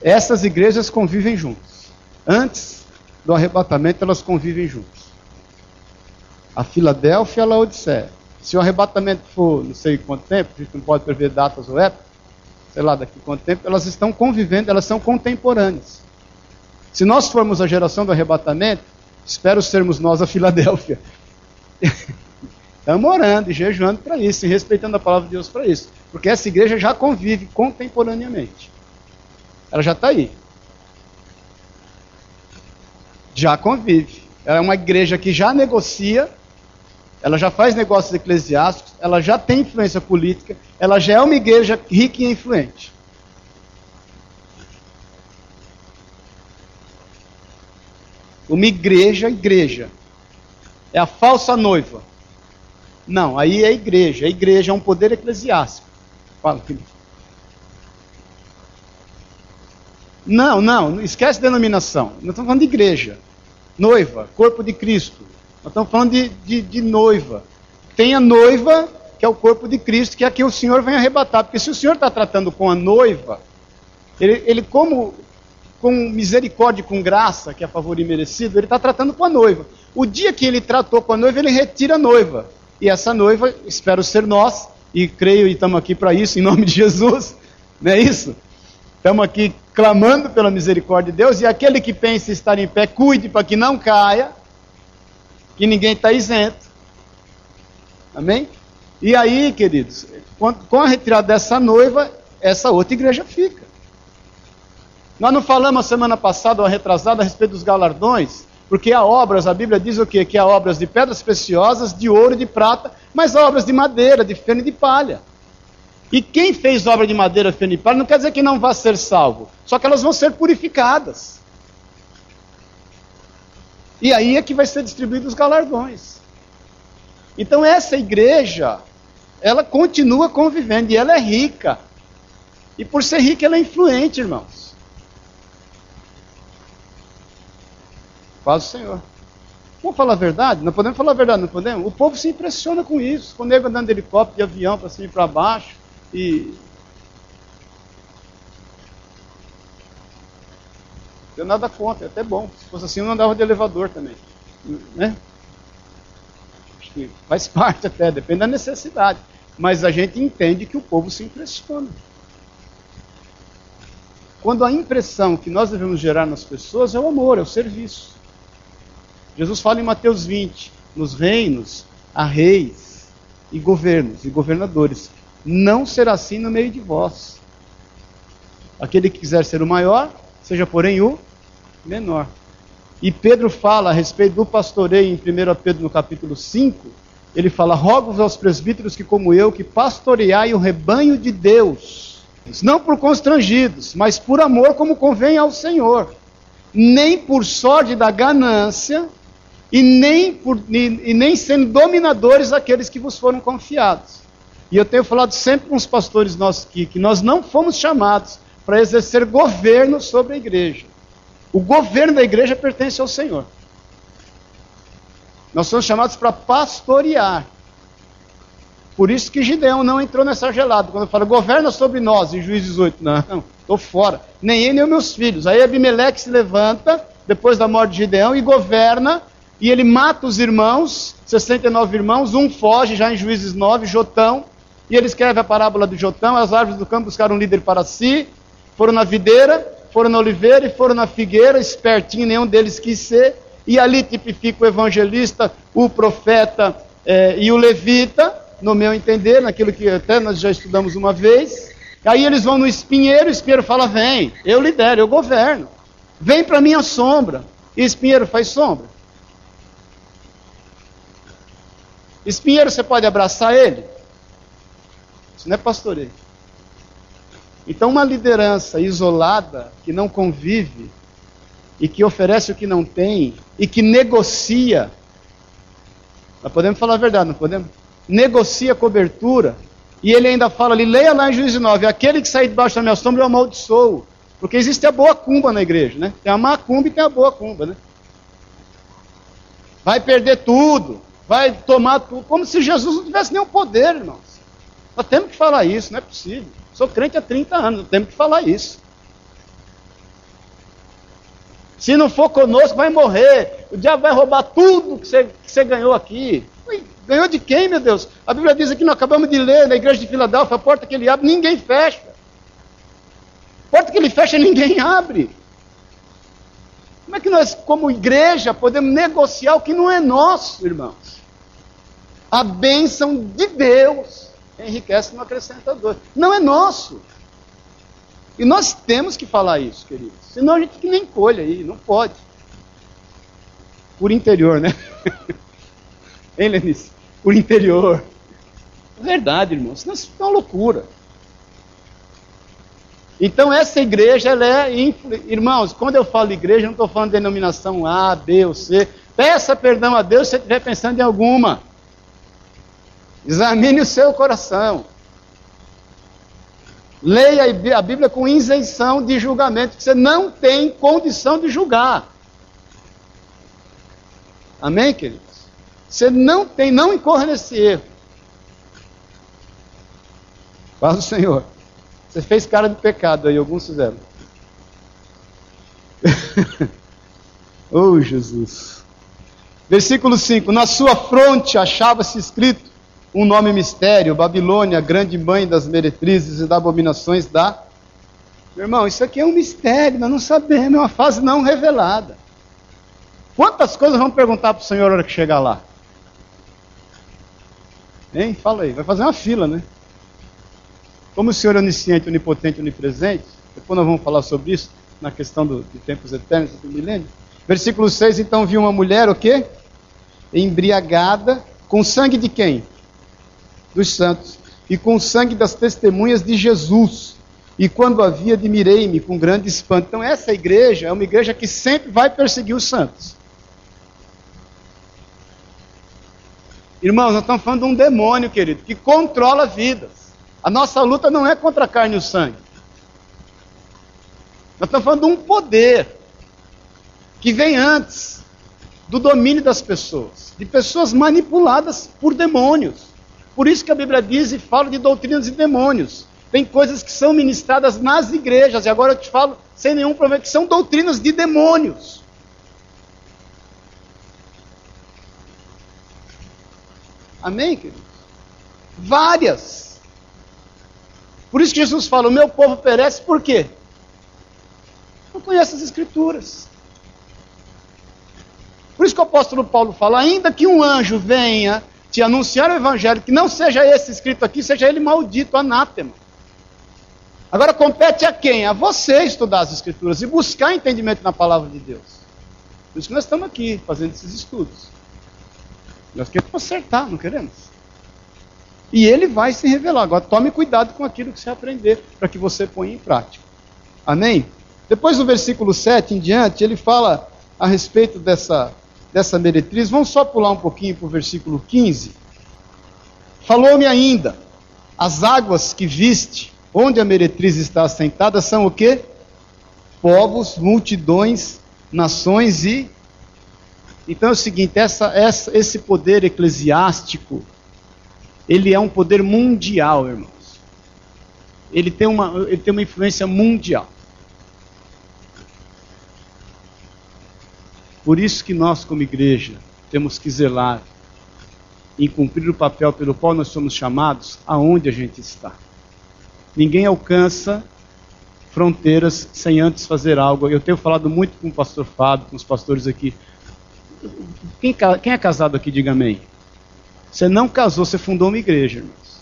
Speaker 1: Essas igrejas convivem juntos. Antes do arrebatamento, elas convivem juntos. A Filadélfia e a Laodiceia. Se o arrebatamento for não sei quanto tempo, a gente não pode prever datas ou épocas, sei lá daqui quanto tempo, elas estão convivendo, elas são contemporâneas. Se nós formos a geração do arrebatamento, espero sermos nós a Filadélfia. Estamos orando e jejuando para isso, e respeitando a palavra de Deus para isso. Porque essa igreja já convive contemporaneamente. Ela já está aí. Já convive. Ela é uma igreja que já negocia, ela já faz negócios eclesiásticos, ela já tem influência política, ela já é uma igreja rica e influente. Uma igreja, igreja. É a falsa noiva. Não, aí é igreja. A igreja é um poder eclesiástico. Fala, Felipe. Não, não, esquece denominação. Nós estamos falando de igreja. Noiva, corpo de Cristo. Nós estamos falando de, de, de noiva. Tem a noiva, que é o corpo de Cristo, que é a que o Senhor vem arrebatar. Porque se o Senhor está tratando com a noiva, ele, ele como com misericórdia e com graça, que é favor imerecido, ele está tratando com a noiva. O dia que ele tratou com a noiva, ele retira a noiva. E essa noiva, espero ser nós, e creio e estamos aqui para isso, em nome de Jesus, não é isso? Estamos aqui clamando pela misericórdia de Deus, e aquele que pensa estar em pé, cuide para que não caia, que ninguém está isento. Amém? E aí, queridos, com a retirada dessa noiva, essa outra igreja fica. Nós não falamos a semana passada ou retrasada a respeito dos galardões, porque há obras, a Bíblia diz o quê? Que há obras de pedras preciosas, de ouro e de prata, mas há obras de madeira, de feno e de palha. E quem fez obra de madeira, feno e palha não quer dizer que não vá ser salvo, só que elas vão ser purificadas. E aí é que vai ser distribuídos os galardões. Então essa igreja, ela continua convivendo e ela é rica. E por ser rica, ela é influente, irmãos. Faz o Senhor. Vamos falar a verdade? Não podemos falar a verdade, não podemos? O povo se impressiona com isso. Com o nego andando de helicóptero, de avião para cima e para baixo. E. Eu nada contra, é até bom. Se fosse assim, eu não andava de elevador também. Né? Acho que faz parte até, depende da necessidade. Mas a gente entende que o povo se impressiona. Quando a impressão que nós devemos gerar nas pessoas é o amor, é o serviço. Jesus fala em Mateus 20: nos reinos há reis e governos e governadores não será assim no meio de vós. Aquele que quiser ser o maior, seja porém o menor. E Pedro fala a respeito do pastoreio em 1 Pedro no capítulo 5, ele fala: Rogo-vos aos presbíteros que, como eu, que pastoreai o rebanho de Deus, não por constrangidos, mas por amor, como convém ao Senhor, nem por sorte da ganância, e nem, por, e, e nem sendo dominadores daqueles que vos foram confiados. E eu tenho falado sempre com os pastores nossos aqui que nós não fomos chamados para exercer governo sobre a igreja. O governo da igreja pertence ao Senhor. Nós somos chamados para pastorear. Por isso que Gideão não entrou nessa gelada. Quando fala, governa sobre nós, em Juízes 8. Não, estou fora. Nem ele, nem os meus filhos. Aí Abimeleque se levanta, depois da morte de Gideão, e governa, e ele mata os irmãos, 69 irmãos, um foge, já em Juízes 9, Jotão, e ele escreve a parábola do Jotão: as árvores do campo buscaram um líder para si, foram na videira, foram na oliveira e foram na figueira, espertinho, nenhum deles quis ser. E ali tipifica o evangelista, o profeta eh, e o levita, no meu entender, naquilo que até nós já estudamos uma vez. Aí eles vão no espinheiro, o espinheiro fala: Vem, eu lidero, eu governo. Vem para minha sombra. E espinheiro faz sombra. Espinheiro, você pode abraçar ele? Isso não é pastoreio. Então, uma liderança isolada, que não convive, e que oferece o que não tem, e que negocia, nós podemos falar a verdade, não podemos? Negocia cobertura, e ele ainda fala ali, leia lá em Juízes 9, aquele que sair debaixo da minha sombra eu amaldiçoo. Porque existe a boa cumba na igreja, né? Tem a má cumba e tem a boa cumba, né? vai perder tudo, vai tomar tudo, como se Jesus não tivesse nenhum poder, irmãos. Nós temos que falar isso, não é possível. Sou crente há 30 anos, nós temos que falar isso. Se não for conosco, vai morrer. O diabo vai roubar tudo que você, que você ganhou aqui. Ganhou de quem, meu Deus? A Bíblia diz aqui, nós acabamos de ler na igreja de Filadélfia, a porta que ele abre, ninguém fecha. A porta que ele fecha, ninguém abre. Como é que nós, como igreja, podemos negociar o que não é nosso, irmãos? A bênção de Deus enriquece não acrescenta dor. Não é nosso. E nós temos que falar isso, queridos. Senão a gente nem colhe aí, não pode. Por interior, né? hein, Lenice? Por interior. Verdade, irmãos. Senão isso é uma loucura. Então essa igreja, ela é, irmãos, quando eu falo igreja, eu não estou falando de denominação A, B ou C. Peça perdão a Deus se você estiver pensando em alguma. Examine o seu coração. Leia a Bíblia com isenção de julgamento, que você não tem condição de julgar. Amém, queridos? Você não tem, não incorra nesse erro. Fala o Senhor. Você fez cara de pecado aí, alguns fizeram. oh, Jesus. Versículo 5: Na sua fronte achava-se escrito um nome mistério: Babilônia, grande mãe das meretrizes e das abominações da. Meu irmão, isso aqui é um mistério, nós não sabemos, é uma fase não revelada. Quantas coisas vamos perguntar para o Senhor na hora que chegar lá? Hein? Fala aí, vai fazer uma fila, né? Como o Senhor é onisciente, onipotente, onipresente, depois nós vamos falar sobre isso, na questão do, de tempos eternos do milênio. Versículo 6, então viu uma mulher, o quê? Embriagada, com sangue de quem? Dos santos. E com o sangue das testemunhas de Jesus. E quando havia, admirei-me com grande espanto. Então essa igreja é uma igreja que sempre vai perseguir os santos. Irmãos, nós estamos falando de um demônio, querido, que controla vidas. A nossa luta não é contra a carne e o sangue. Nós estamos falando de um poder que vem antes do domínio das pessoas, de pessoas manipuladas por demônios. Por isso que a Bíblia diz e fala de doutrinas e demônios. Tem coisas que são ministradas nas igrejas, e agora eu te falo sem nenhum problema, que são doutrinas de demônios. Amém, queridos? Várias. Por isso que Jesus fala: o meu povo perece por quê? Não conhece as Escrituras. Por isso que o apóstolo Paulo fala: ainda que um anjo venha te anunciar o evangelho, que não seja esse escrito aqui, seja ele maldito, anátema. Agora compete a quem? A você estudar as Escrituras e buscar entendimento na palavra de Deus. Por isso que nós estamos aqui fazendo esses estudos. Nós queremos consertar, não queremos? E ele vai se revelar. Agora tome cuidado com aquilo que você aprender, para que você ponha em prática. Amém? Depois do versículo 7 em diante, ele fala a respeito dessa, dessa meretriz. Vamos só pular um pouquinho para o versículo 15. Falou-me ainda: as águas que viste, onde a meretriz está assentada, são o que? Povos, multidões, nações e. Então é o seguinte: essa, essa, esse poder eclesiástico ele é um poder mundial, irmãos. Ele tem uma, ele tem uma influência mundial. Por isso que nós, como igreja, temos que zelar em cumprir o papel pelo qual nós somos chamados aonde a gente está. Ninguém alcança fronteiras sem antes fazer algo. Eu tenho falado muito com o pastor Fábio, com os pastores aqui. Quem, quem é casado aqui, diga amém. Você não casou, você fundou uma igreja, irmãos.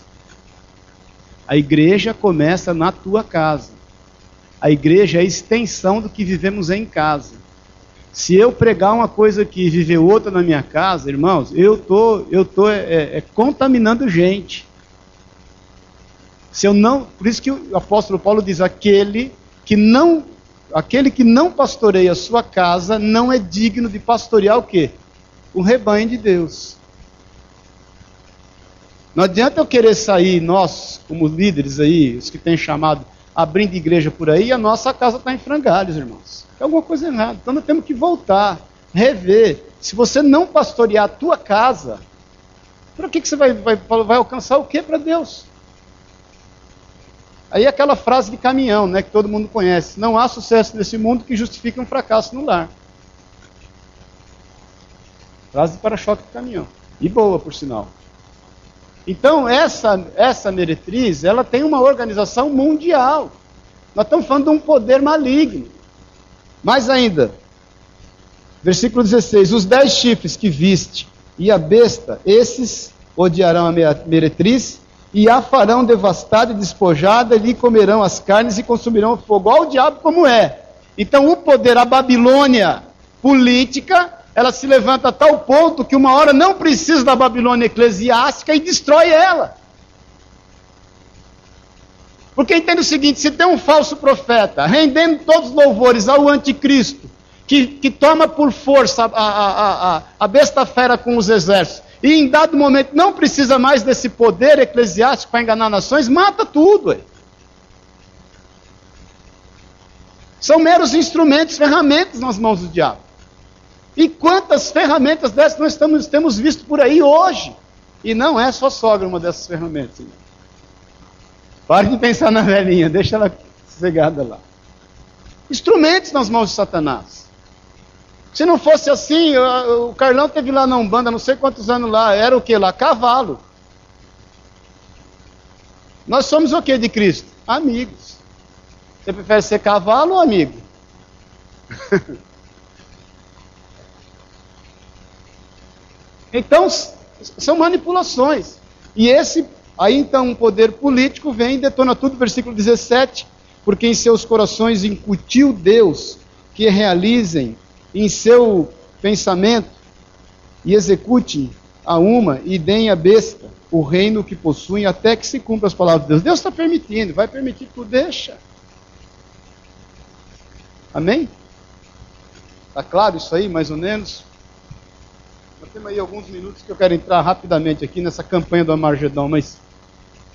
Speaker 1: A igreja começa na tua casa. A igreja é a extensão do que vivemos em casa. Se eu pregar uma coisa aqui e viver outra na minha casa, irmãos, eu tô, eu tô é, é, é, contaminando gente. Se eu não, por isso que o apóstolo Paulo diz: aquele que não, aquele que não pastoreia a sua casa não é digno de pastorear o quê? O rebanho de Deus. Não adianta eu querer sair, nós, como líderes aí, os que têm chamado, abrindo igreja por aí, e a nossa casa está em frangalhos, irmãos. É alguma coisa errada. Então nós temos que voltar, rever. se você não pastorear a tua casa, para que, que você vai, vai, vai alcançar o que para Deus? Aí aquela frase de caminhão, né, que todo mundo conhece. Não há sucesso nesse mundo que justifique um fracasso no lar. Frase de para-choque de caminhão. E boa, por sinal. Então, essa, essa meretriz, ela tem uma organização mundial. Nós estamos falando de um poder maligno. Mais ainda, versículo 16: Os dez chifres que viste e a besta, esses odiarão a meretriz e a farão devastada e despojada, lhe comerão as carnes e consumirão o fogo. Olha o diabo como é. Então, o poder, a Babilônia política, ela se levanta a tal ponto que uma hora não precisa da Babilônia eclesiástica e destrói ela. Porque entende o seguinte: se tem um falso profeta rendendo todos os louvores ao anticristo, que, que toma por força a, a, a, a besta fera com os exércitos, e em dado momento não precisa mais desse poder eclesiástico para enganar nações, mata tudo. Ué. São meros instrumentos, ferramentas nas mãos do diabo. E quantas ferramentas dessas nós estamos, temos visto por aí hoje? E não é só sogra uma dessas ferramentas. Pare de pensar na velhinha, deixa ela sossegada lá. Instrumentos nas mãos de Satanás. Se não fosse assim, o Carlão teve lá na Umbanda, não sei quantos anos lá, era o que lá? Cavalo. Nós somos o que de Cristo? Amigos. Você prefere ser cavalo ou amigo? Então, são manipulações. E esse, aí então, um poder político vem e detona tudo, versículo 17, porque em seus corações incutiu Deus que realizem em seu pensamento e executem a uma e deem a besta o reino que possuem até que se cumpra as palavras de Deus. Deus está permitindo, vai permitir, tu deixa. Amém? Está claro isso aí, mais ou menos? Temos aí alguns minutos que eu quero entrar rapidamente aqui nessa campanha do Amargedon, mas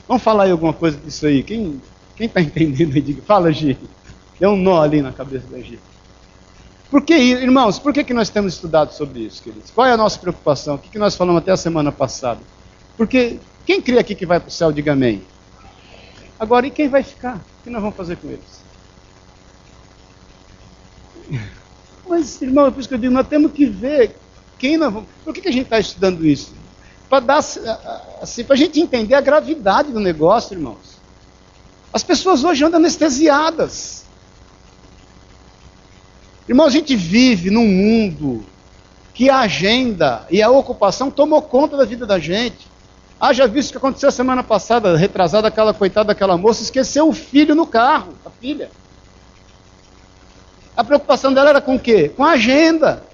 Speaker 1: vamos falar aí alguma coisa disso aí. Quem está entendendo aí, fala, Gi. Deu um nó ali na cabeça da Gi. Por que, irmãos, por que, que nós temos estudado sobre isso, queridos? Qual é a nossa preocupação? O que, que nós falamos até a semana passada? Porque quem crê aqui que vai para o céu, diga amém. Agora, e quem vai ficar? O que nós vamos fazer com eles? Mas, irmão, é por isso que eu digo, nós temos que ver quem nós vamos. Por que, que a gente está estudando isso? Para dar assim, para a gente entender a gravidade do negócio, irmãos. As pessoas hoje andam anestesiadas. Irmão, a gente vive num mundo que a agenda e a ocupação tomou conta da vida da gente. Haja visto o que aconteceu semana passada, retrasada, aquela coitada daquela moça, esqueceu o filho no carro, a filha. A preocupação dela era com o quê? Com a agenda.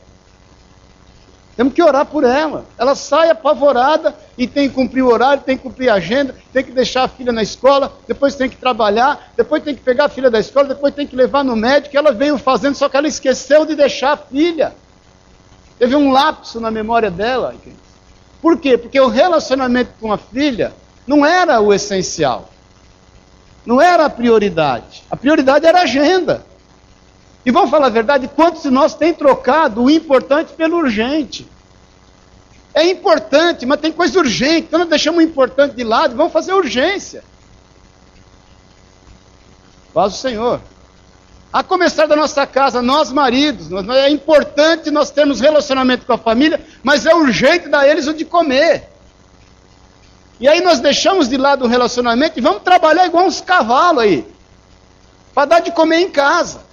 Speaker 1: Temos que orar por ela. Ela sai apavorada e tem que cumprir o horário, tem que cumprir a agenda, tem que deixar a filha na escola, depois tem que trabalhar, depois tem que pegar a filha da escola, depois tem que levar no médico. Ela veio fazendo, só que ela esqueceu de deixar a filha. Teve um lapso na memória dela. Por quê? Porque o relacionamento com a filha não era o essencial. Não era a prioridade. A prioridade era a agenda. E vamos falar a verdade, quantos de nós têm trocado o importante pelo urgente? É importante, mas tem coisa urgente, então nós deixamos o importante de lado vamos fazer urgência. Faz o Senhor. A começar da nossa casa, nós maridos, é importante nós termos relacionamento com a família, mas é urgente dar eles o de comer. E aí nós deixamos de lado o relacionamento e vamos trabalhar igual uns cavalos aí, para dar de comer em casa.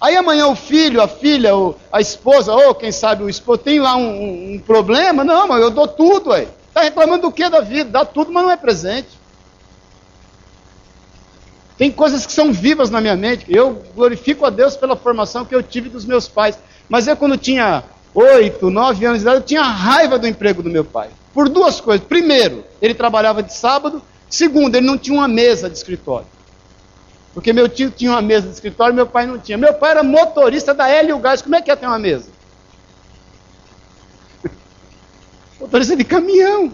Speaker 1: Aí amanhã o filho, a filha, a esposa, ou quem sabe o esposo, tem lá um, um problema. Não, mas eu dou tudo aí. Está reclamando do que da vida? Dá tudo, mas não é presente. Tem coisas que são vivas na minha mente. Eu glorifico a Deus pela formação que eu tive dos meus pais. Mas eu, quando tinha oito, nove anos de idade, eu tinha raiva do emprego do meu pai. Por duas coisas. Primeiro, ele trabalhava de sábado. Segundo, ele não tinha uma mesa de escritório. Porque meu tio tinha uma mesa de escritório, meu pai não tinha. Meu pai era motorista da Hélio Gás. Como é que é ter uma mesa? motorista de caminhão.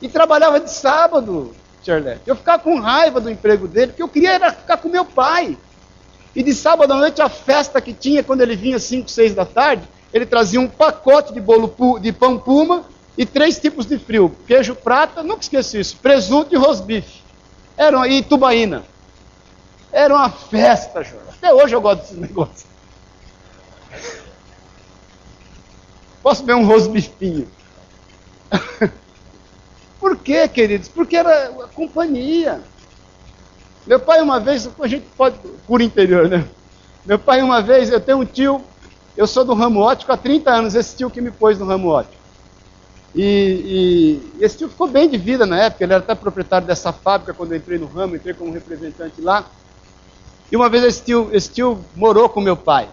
Speaker 1: E trabalhava de sábado, Charlete. Eu ficava com raiva do emprego dele, porque eu queria era ficar com meu pai. E de sábado à noite, a festa que tinha, quando ele vinha 5, 6 da tarde, ele trazia um pacote de bolo de pão puma e três tipos de frio: queijo prata, nunca esqueço isso, presunto e rosbife. Era, e tubaína. Era uma festa, Jorge. Até hoje eu gosto desses negócios. Posso ver um rosbifinho? Por quê, queridos? Porque era a companhia. Meu pai uma vez, a gente pode, por interior, né? Meu pai uma vez, eu tenho um tio, eu sou do ramo ótico há 30 anos, esse tio que me pôs no ramo ótico. E, e, esse tio ficou bem de vida na época, ele era até proprietário dessa fábrica quando eu entrei no ramo, entrei como representante lá. E uma vez esse tio, esse tio morou com meu pai.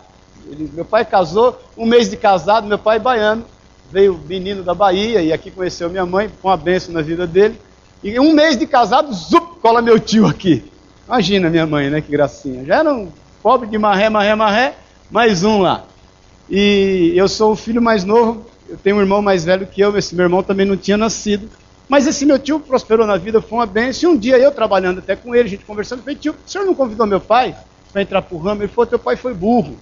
Speaker 1: Ele, meu pai casou, um mês de casado, meu pai baiano, veio menino da Bahia e aqui conheceu minha mãe, com a benção na vida dele. E um mês de casado, zup, cola meu tio aqui. Imagina minha mãe, né? Que gracinha. Já era um pobre de marré, marré, marré, mais um lá. E eu sou o filho mais novo, eu tenho um irmão mais velho que eu, esse meu irmão também não tinha nascido. Mas esse meu tio prosperou na vida, foi uma benção. E um dia eu trabalhando até com ele, a gente conversando, falei, tio, o senhor não convidou meu pai para entrar para o ramo? Ele falou, teu pai foi burro.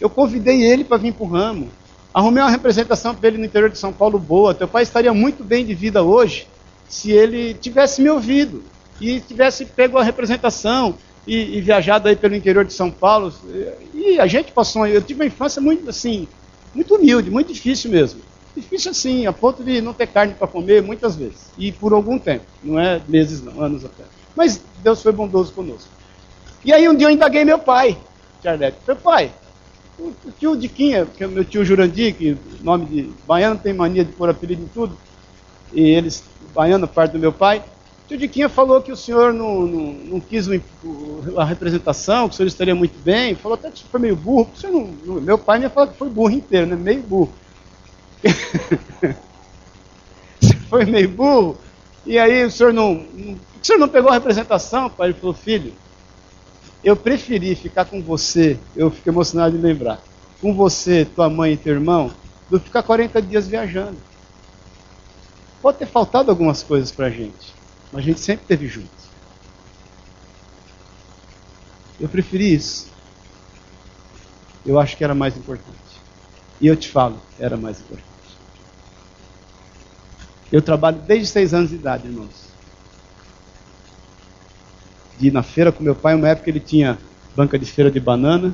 Speaker 1: Eu convidei ele para vir para o ramo. Arrumei uma representação para ele no interior de São Paulo boa. Teu pai estaria muito bem de vida hoje se ele tivesse me ouvido e tivesse pego a representação e, e viajado aí pelo interior de São Paulo. E a gente passou, eu tive uma infância muito assim, muito humilde, muito difícil mesmo. Difícil assim, a ponto de não ter carne para comer muitas vezes. E por algum tempo, não é meses não, anos até. Mas Deus foi bondoso conosco. E aí um dia eu indaguei meu pai, Charlete. Falei, pai, o, tio Diquinha, que é meu tio Jurandir, que nome de baiano tem mania de pôr apelido em tudo, e eles, baiano, parte do meu pai, o Diquinha falou que o senhor não, não, não quis a representação, que o senhor estaria muito bem, falou até que o senhor foi meio burro, senhor não, meu pai me falou que foi burro inteiro, né? meio burro. Foi meio burro, e aí o senhor não, não, o senhor não pegou a representação, pai? Ele falou, filho, eu preferi ficar com você, eu fico emocionado de lembrar, com você, tua mãe e teu irmão, do que ficar 40 dias viajando. Pode ter faltado algumas coisas para a gente, mas a gente sempre esteve junto. Eu preferi isso. Eu acho que era mais importante. E eu te falo, era mais importante. Eu trabalho desde seis anos de idade, irmãos de ir na feira com meu pai. Uma época ele tinha banca de feira de banana,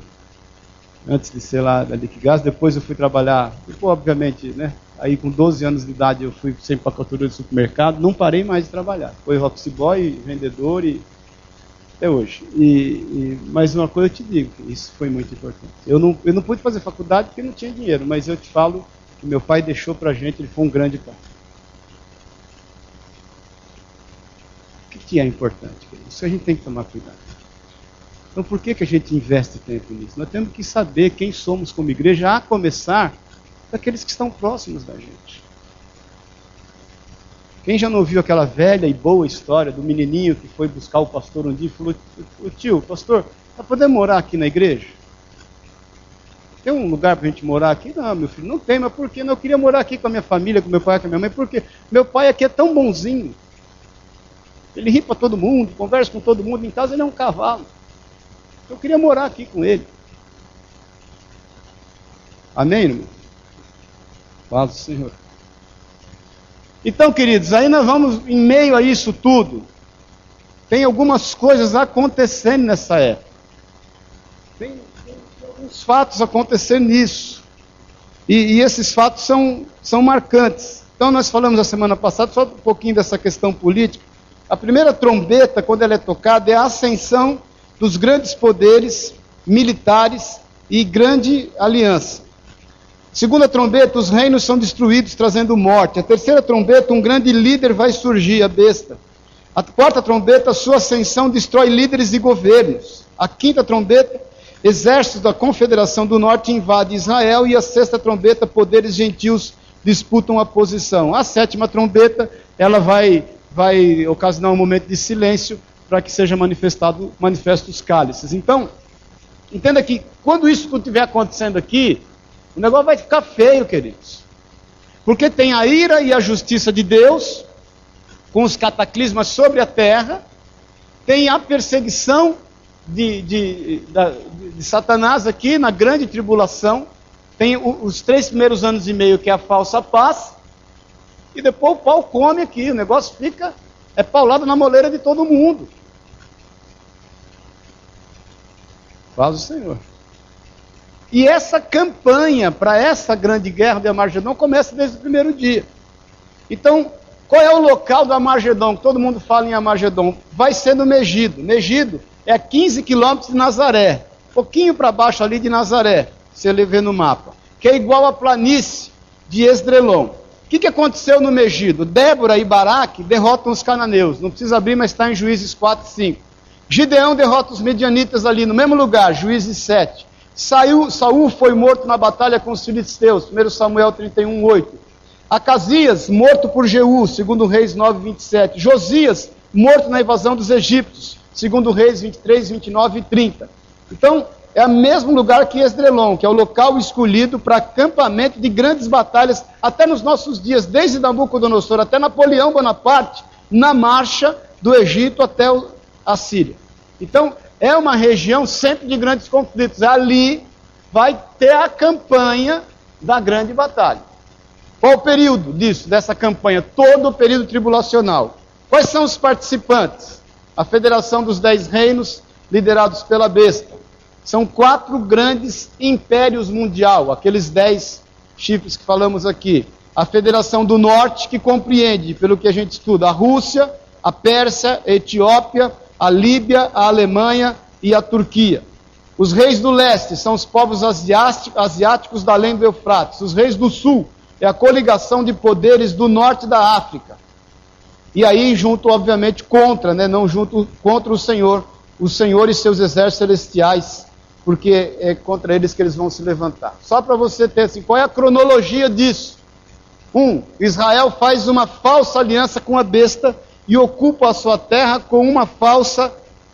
Speaker 1: antes de ser lá da Liquigás. Depois eu fui trabalhar, obviamente, né? Aí com 12 anos de idade eu fui sempre para a de supermercado. Não parei mais de trabalhar. Foi Roxy Boy, vendedor e até hoje. E, e, uma coisa eu te digo, isso foi muito importante. Eu não, eu não pude fazer faculdade porque não tinha dinheiro, mas eu te falo que meu pai deixou para a gente, ele foi um grande pai. que é importante. Isso a gente tem que tomar cuidado. Então, por que, que a gente investe tempo nisso? Nós temos que saber quem somos como igreja, a começar daqueles que estão próximos da gente. Quem já não ouviu aquela velha e boa história do menininho que foi buscar o pastor um dia e falou: Tio, pastor, para poder morar aqui na igreja? Tem um lugar para a gente morar aqui? Não, meu filho, não tem, mas por quê? Não, eu queria morar aqui com a minha família, com meu pai, com a minha mãe, porque meu pai aqui é tão bonzinho. Ele ri para todo mundo, conversa com todo mundo. Em casa ele é um cavalo. Eu queria morar aqui com ele. Amém, irmão? Paz do Senhor. Então, queridos, aí nós vamos, em meio a isso tudo, tem algumas coisas acontecendo nessa época. Tem, tem alguns fatos acontecendo nisso. E, e, esses fatos são, são marcantes. Então, nós falamos a semana passada só um pouquinho dessa questão política. A primeira trombeta, quando ela é tocada, é a ascensão dos grandes poderes militares e grande aliança. Segunda trombeta, os reinos são destruídos, trazendo morte. A terceira trombeta, um grande líder vai surgir, a besta. A quarta trombeta, sua ascensão destrói líderes e governos. A quinta trombeta, exércitos da Confederação do Norte invadem Israel. E a sexta trombeta, poderes gentios disputam a posição. A sétima trombeta, ela vai vai ocasionar um momento de silêncio para que seja manifestado manifestos os cálices. Então, entenda que quando isso estiver acontecendo aqui, o negócio vai ficar feio, queridos. Porque tem a ira e a justiça de Deus, com os cataclismas sobre a terra, tem a perseguição de, de, de, de Satanás aqui na grande tribulação. Tem os três primeiros anos e meio que é a falsa paz. E depois o pau come aqui, o negócio fica é paulado na moleira de todo mundo. Faz o Senhor. E essa campanha para essa grande guerra de Amargedon começa desde o primeiro dia. Então, qual é o local do Amargedon? Todo mundo fala em Amargedon. Vai ser no Megido. Megido é a 15 quilômetros de Nazaré. Pouquinho para baixo ali de Nazaré, se ele vê no mapa. Que é igual à planície de Esdrelon. O que, que aconteceu no Megido? Débora e Baraque derrotam os cananeus. Não precisa abrir, mas está em Juízes 4 e 5. Gideão derrota os medianitas ali no mesmo lugar, Juízes 7. Saiu, Saul foi morto na batalha com os filisteus, 1 Samuel 31, 8. Acasias, morto por Jeú, segundo Reis 9, 27. Josias, morto na invasão dos egípcios, segundo Reis 23, 29 e 30. Então, é o mesmo lugar que Esdrelon, que é o local escolhido para acampamento de grandes batalhas, até nos nossos dias, desde Nabucodonosor até Napoleão Bonaparte, na marcha do Egito até a Síria. Então, é uma região sempre de grandes conflitos. Ali vai ter a campanha da grande batalha. Qual o período disso, dessa campanha? Todo o período tribulacional. Quais são os participantes? A Federação dos Dez Reinos, liderados pela besta. São quatro grandes impérios mundial, aqueles dez chifres que falamos aqui. A Federação do Norte, que compreende, pelo que a gente estuda, a Rússia, a Pérsia, a Etiópia, a Líbia, a Alemanha e a Turquia. Os reis do leste são os povos asiáticos da além do Eufrates. Os reis do sul é a coligação de poderes do norte da África. E aí, junto, obviamente, contra, né? não junto contra o Senhor, o Senhor e seus exércitos celestiais, porque é contra eles que eles vão se levantar. Só para você ter assim, qual é a cronologia disso? Um, Israel faz uma falsa aliança com a besta e ocupa a sua terra com uma falsa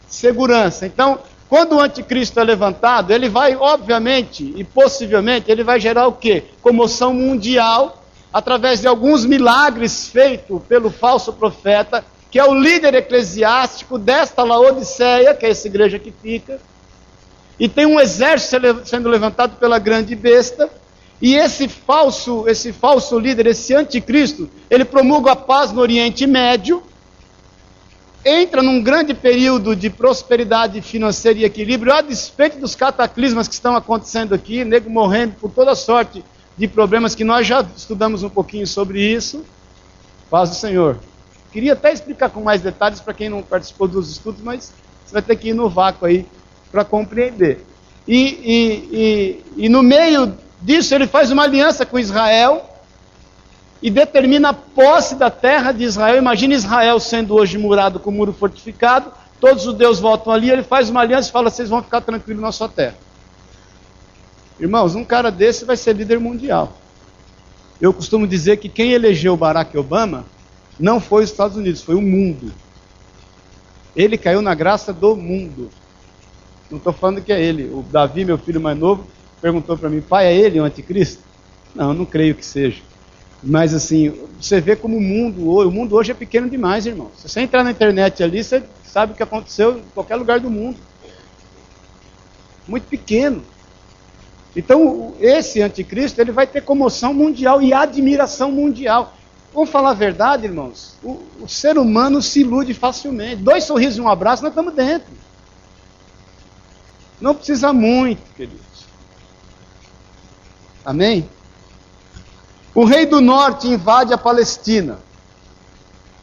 Speaker 1: segurança. Então, quando o anticristo é levantado, ele vai, obviamente e possivelmente, ele vai gerar o quê? Comoção mundial, através de alguns milagres feitos pelo falso profeta, que é o líder eclesiástico desta Laodiceia, que é essa igreja que fica, e tem um exército sendo levantado pela grande besta, e esse falso, esse falso líder, esse anticristo, ele promulga a paz no Oriente Médio, entra num grande período de prosperidade financeira e equilíbrio, a despeito dos cataclismas que estão acontecendo aqui, nego morrendo por toda sorte de problemas que nós já estudamos um pouquinho sobre isso. Paz do Senhor. Queria até explicar com mais detalhes para quem não participou dos estudos, mas você vai ter que ir no vácuo aí para compreender. E, e, e, e no meio disso, ele faz uma aliança com Israel e determina a posse da terra de Israel. Imagina Israel sendo hoje murado com muro fortificado, todos os judeus voltam ali, ele faz uma aliança e fala: vocês vão ficar tranquilos na sua terra. Irmãos, um cara desse vai ser líder mundial. Eu costumo dizer que quem elegeu Barack Obama não foi os Estados Unidos, foi o mundo. Ele caiu na graça do mundo. Não estou falando que é ele. O Davi, meu filho mais novo, perguntou para mim: pai, é ele o anticristo? Não, não creio que seja. Mas assim, você vê como o mundo hoje, o mundo hoje é pequeno demais, irmão. Se você entrar na internet ali, você sabe o que aconteceu em qualquer lugar do mundo. Muito pequeno. Então, esse anticristo, ele vai ter comoção mundial e admiração mundial. Vamos falar a verdade, irmãos? O, o ser humano se ilude facilmente. Dois sorrisos e um abraço, nós estamos dentro. Não precisa muito, queridos. Amém? O rei do norte invade a Palestina.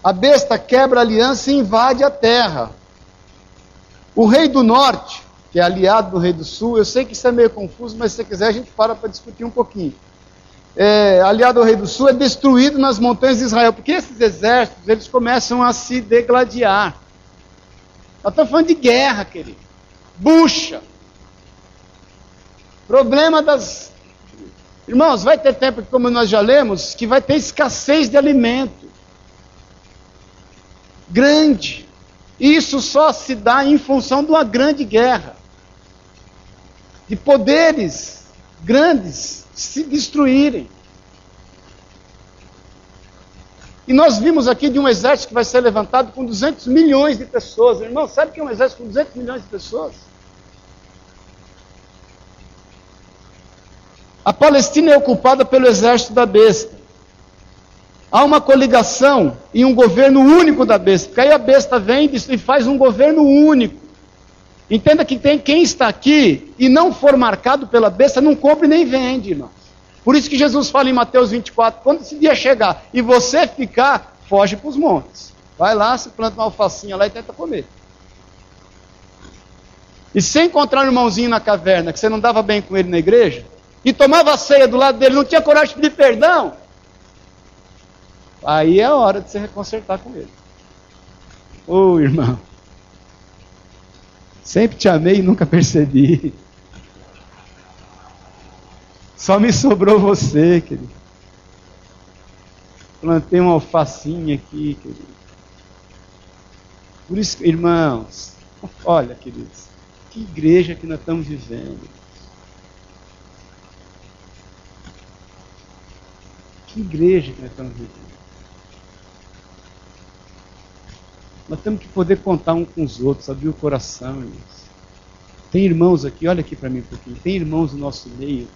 Speaker 1: A besta quebra a aliança e invade a terra. O rei do norte, que é aliado do rei do sul, eu sei que isso é meio confuso, mas se você quiser a gente para para discutir um pouquinho. É, aliado ao rei do sul, é destruído nas montanhas de Israel, porque esses exércitos eles começam a se degladiar. Nós estamos falando de guerra, querido. Bucha. Problema das Irmãos, vai ter tempo, como nós já lemos, que vai ter escassez de alimento. Grande. Isso só se dá em função de uma grande guerra. De poderes grandes se destruírem. E nós vimos aqui de um exército que vai ser levantado com 200 milhões de pessoas. Irmão, sabe o que é um exército com 200 milhões de pessoas? A Palestina é ocupada pelo exército da besta. Há uma coligação e um governo único da besta. Porque aí a besta vem e faz um governo único. Entenda que tem quem está aqui e não for marcado pela besta, não compre nem vende, irmão. Por isso que Jesus fala em Mateus 24: quando esse dia chegar e você ficar, foge para os montes. Vai lá, se planta uma alfacinha lá e tenta comer. E se encontrar um irmãozinho na caverna que você não dava bem com ele na igreja, e tomava a ceia do lado dele, não tinha coragem de pedir perdão, aí é a hora de se reconsertar com ele. Ô oh, irmão, sempre te amei e nunca percebi. Só me sobrou você, querido. Plantei uma alfacinha aqui, querido. Por isso, irmãos, olha, queridos, que igreja que nós estamos vivendo. Que igreja que nós estamos vivendo. Nós temos que poder contar um com os outros, abrir o coração, irmãos. Tem irmãos aqui, olha aqui para mim um pouquinho. Tem irmãos no nosso meio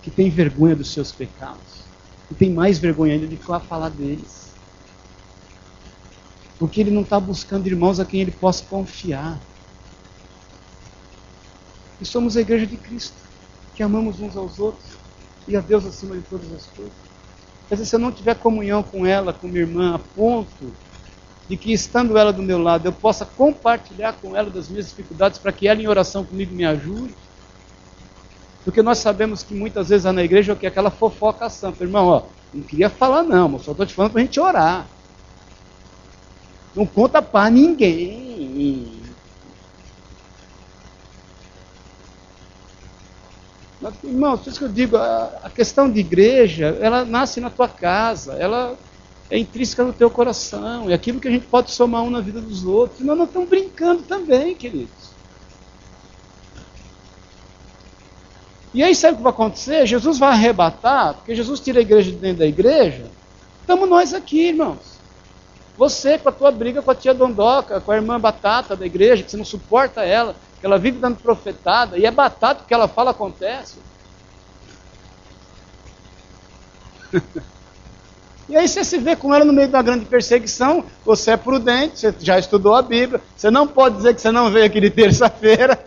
Speaker 1: que tem vergonha dos seus pecados, e tem mais vergonha ainda de falar deles. Porque ele não está buscando irmãos a quem ele possa confiar. E somos a igreja de Cristo, que amamos uns aos outros e a Deus acima de todas as coisas. Quer dizer, se eu não tiver comunhão com ela, com minha irmã, a ponto de que estando ela do meu lado, eu possa compartilhar com ela das minhas dificuldades para que ela em oração comigo me ajude, porque nós sabemos que muitas vezes na igreja é que aquela fofocação. Irmão, ó, não queria falar não, mas só estou te falando para a gente orar. Não conta para ninguém. Mas, irmão, por isso que eu digo, a, a questão de igreja, ela nasce na tua casa, ela é intrínseca no teu coração, é aquilo que a gente pode somar um na vida dos outros. Nós não estamos brincando também, queridos. E aí sabe o que vai acontecer? Jesus vai arrebatar, porque Jesus tira a igreja de dentro da igreja. Estamos nós aqui, irmãos. Você com a tua briga com a tia Dondoca, com a irmã Batata da igreja, que você não suporta ela, que ela vive dando profetada, e é batata que ela fala acontece. e aí você se vê com ela no meio da grande perseguição, você é prudente, você já estudou a Bíblia, você não pode dizer que você não veio aqui de terça-feira.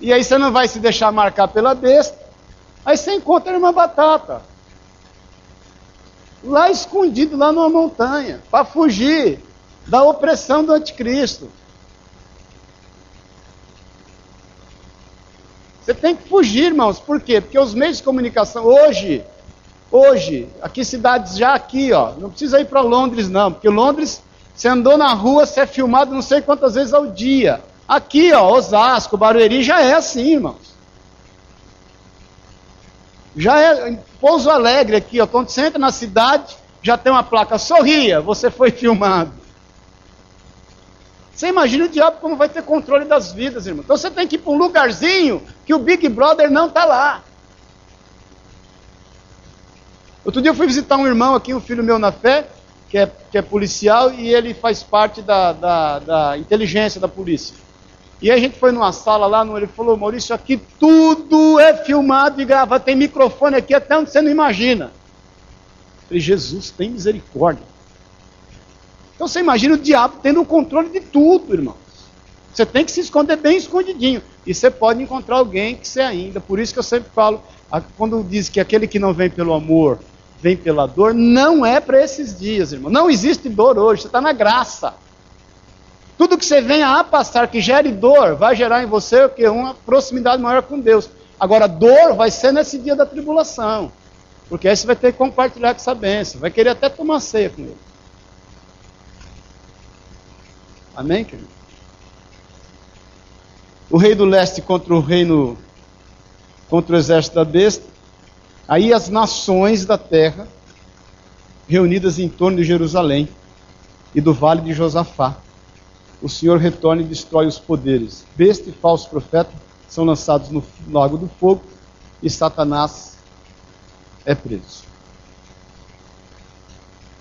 Speaker 1: E aí você não vai se deixar marcar pela besta. Aí você encontra a irmã Batata. Lá escondido, lá numa montanha, para fugir da opressão do anticristo. Você tem que fugir, irmãos. Por quê? Porque os meios de comunicação hoje, hoje, aqui cidades já aqui, ó, não precisa ir para Londres não, porque Londres, você andou na rua, você é filmado não sei quantas vezes ao dia. Aqui, ó, Osasco, Barueri já é assim, irmãos. Já é Pouso Alegre aqui, ó, quando você entra na cidade, já tem uma placa, sorria, você foi filmado. Você imagina o diabo como vai ter controle das vidas, irmão. Então você tem que ir para um lugarzinho que o Big Brother não está lá. Outro dia eu fui visitar um irmão aqui, um filho meu na fé, que é, que é policial, e ele faz parte da, da, da inteligência da polícia. E a gente foi numa sala lá, ele falou, Maurício, aqui tudo é filmado e gravado, tem microfone aqui até onde você não imagina. Eu falei, Jesus, tem misericórdia. Então você imagina o diabo tendo o controle de tudo, irmãos. Você tem que se esconder bem escondidinho. E você pode encontrar alguém que você ainda. Por isso que eu sempre falo, quando diz que aquele que não vem pelo amor, vem pela dor, não é para esses dias, irmão. Não existe dor hoje, você está na graça. Tudo que você venha a passar que gere dor, vai gerar em você o que? Uma proximidade maior com Deus. Agora, dor vai ser nesse dia da tribulação. Porque aí você vai ter que compartilhar com essa bênção. Vai querer até tomar ceia com ele. Amém, querido? O rei do leste contra o reino, contra o exército da besta. Aí as nações da terra, reunidas em torno de Jerusalém e do vale de Josafá o Senhor retorna e destrói os poderes. Besta e falso profeta são lançados no lago do fogo e Satanás é preso.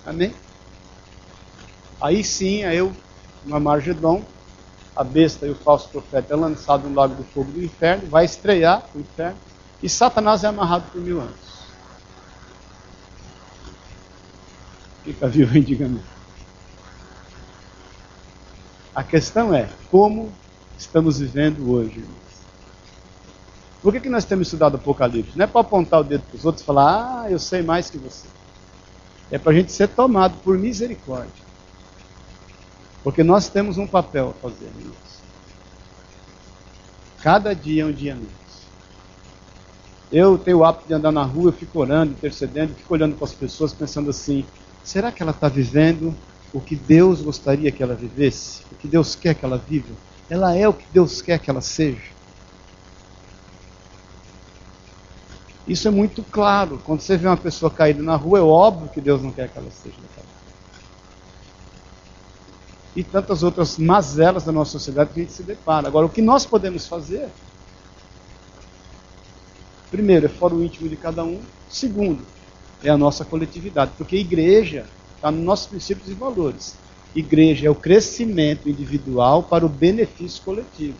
Speaker 1: Amém? Aí sim, aí eu, no Margedon, a besta e o falso profeta é lançado no lago do fogo do inferno, vai estrear o inferno, e Satanás é amarrado por mil anos. Fica vivo e diga amém. A questão é como estamos vivendo hoje, irmãos. Por que, que nós temos estudado Apocalipse? Não é para apontar o dedo para os outros e falar, ah, eu sei mais que você. É para a gente ser tomado por misericórdia. Porque nós temos um papel a fazer. Cada dia é um dia menos. Eu tenho o hábito de andar na rua, eu fico orando, intercedendo, fico olhando para as pessoas pensando assim: será que ela está vivendo o que Deus gostaria que ela vivesse? O que Deus quer que ela viva? Ela é o que Deus quer que ela seja? Isso é muito claro. Quando você vê uma pessoa caída na rua, é óbvio que Deus não quer que ela seja daquela E tantas outras mazelas da nossa sociedade que a gente se depara. Agora, o que nós podemos fazer? Primeiro, é fora o íntimo de cada um. Segundo, é a nossa coletividade. Porque igreja está nos nossos princípios e valores. Igreja é o crescimento individual para o benefício coletivo.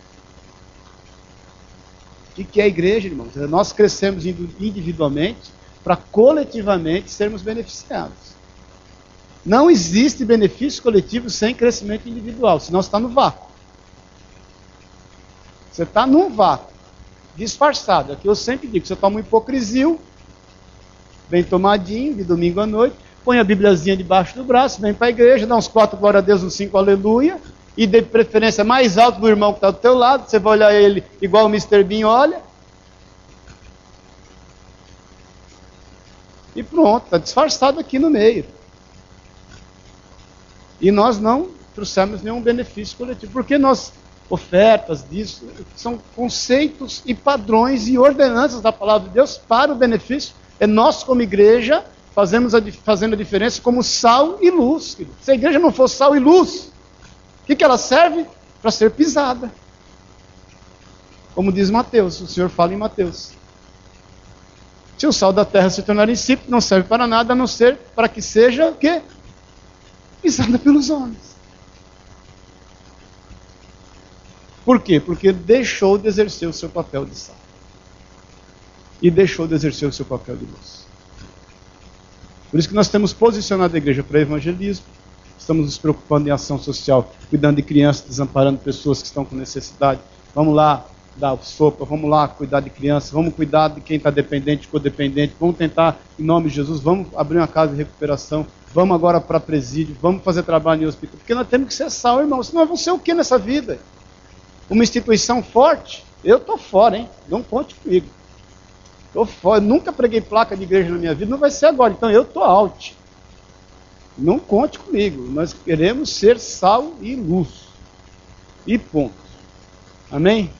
Speaker 1: O que é a igreja, irmãos? Nós crescemos individualmente para coletivamente sermos beneficiados. Não existe benefício coletivo sem crescimento individual, senão você está no vácuo. Você está num vácuo, disfarçado. Aqui eu sempre digo: você toma um hipocrisil, bem tomadinho, de domingo à noite, põe a Bibliazinha debaixo do braço, vem para a igreja, dá uns quatro glória a Deus, uns cinco aleluia, e de preferência mais alto do irmão que está do teu lado, você vai olhar ele igual o Mr. Bean olha. E pronto, está disfarçado aqui no meio. E nós não trouxemos nenhum benefício coletivo. Porque nós, ofertas disso, são conceitos e padrões e ordenanças da palavra de Deus para o benefício. É nós, como igreja, fazemos a, fazendo a diferença como sal e luz. Se a igreja não for sal e luz, o que, que ela serve? Para ser pisada. Como diz Mateus, o Senhor fala em Mateus. Se o sal da terra se tornar insípido, não serve para nada a não ser para que seja o quê? Pisada pelos homens. Por quê? Porque deixou de exercer o seu papel de sal. E deixou de exercer o seu papel de luz. Por isso que nós temos posicionado a igreja para evangelismo, estamos nos preocupando em ação social, cuidando de crianças, desamparando pessoas que estão com necessidade. Vamos lá dar sopa, vamos lá cuidar de crianças, vamos cuidar de quem está dependente, codependente, vamos tentar, em nome de Jesus, vamos abrir uma casa de recuperação, vamos agora para presídio, vamos fazer trabalho em hospital, porque nós temos que ser sal, irmão, senão vamos ser o que nessa vida? Uma instituição forte? Eu estou fora, hein? Não conte comigo. Estou fora, nunca preguei placa de igreja na minha vida, não vai ser agora, então eu estou out. Não conte comigo. Nós queremos ser sal e luz. E ponto. Amém?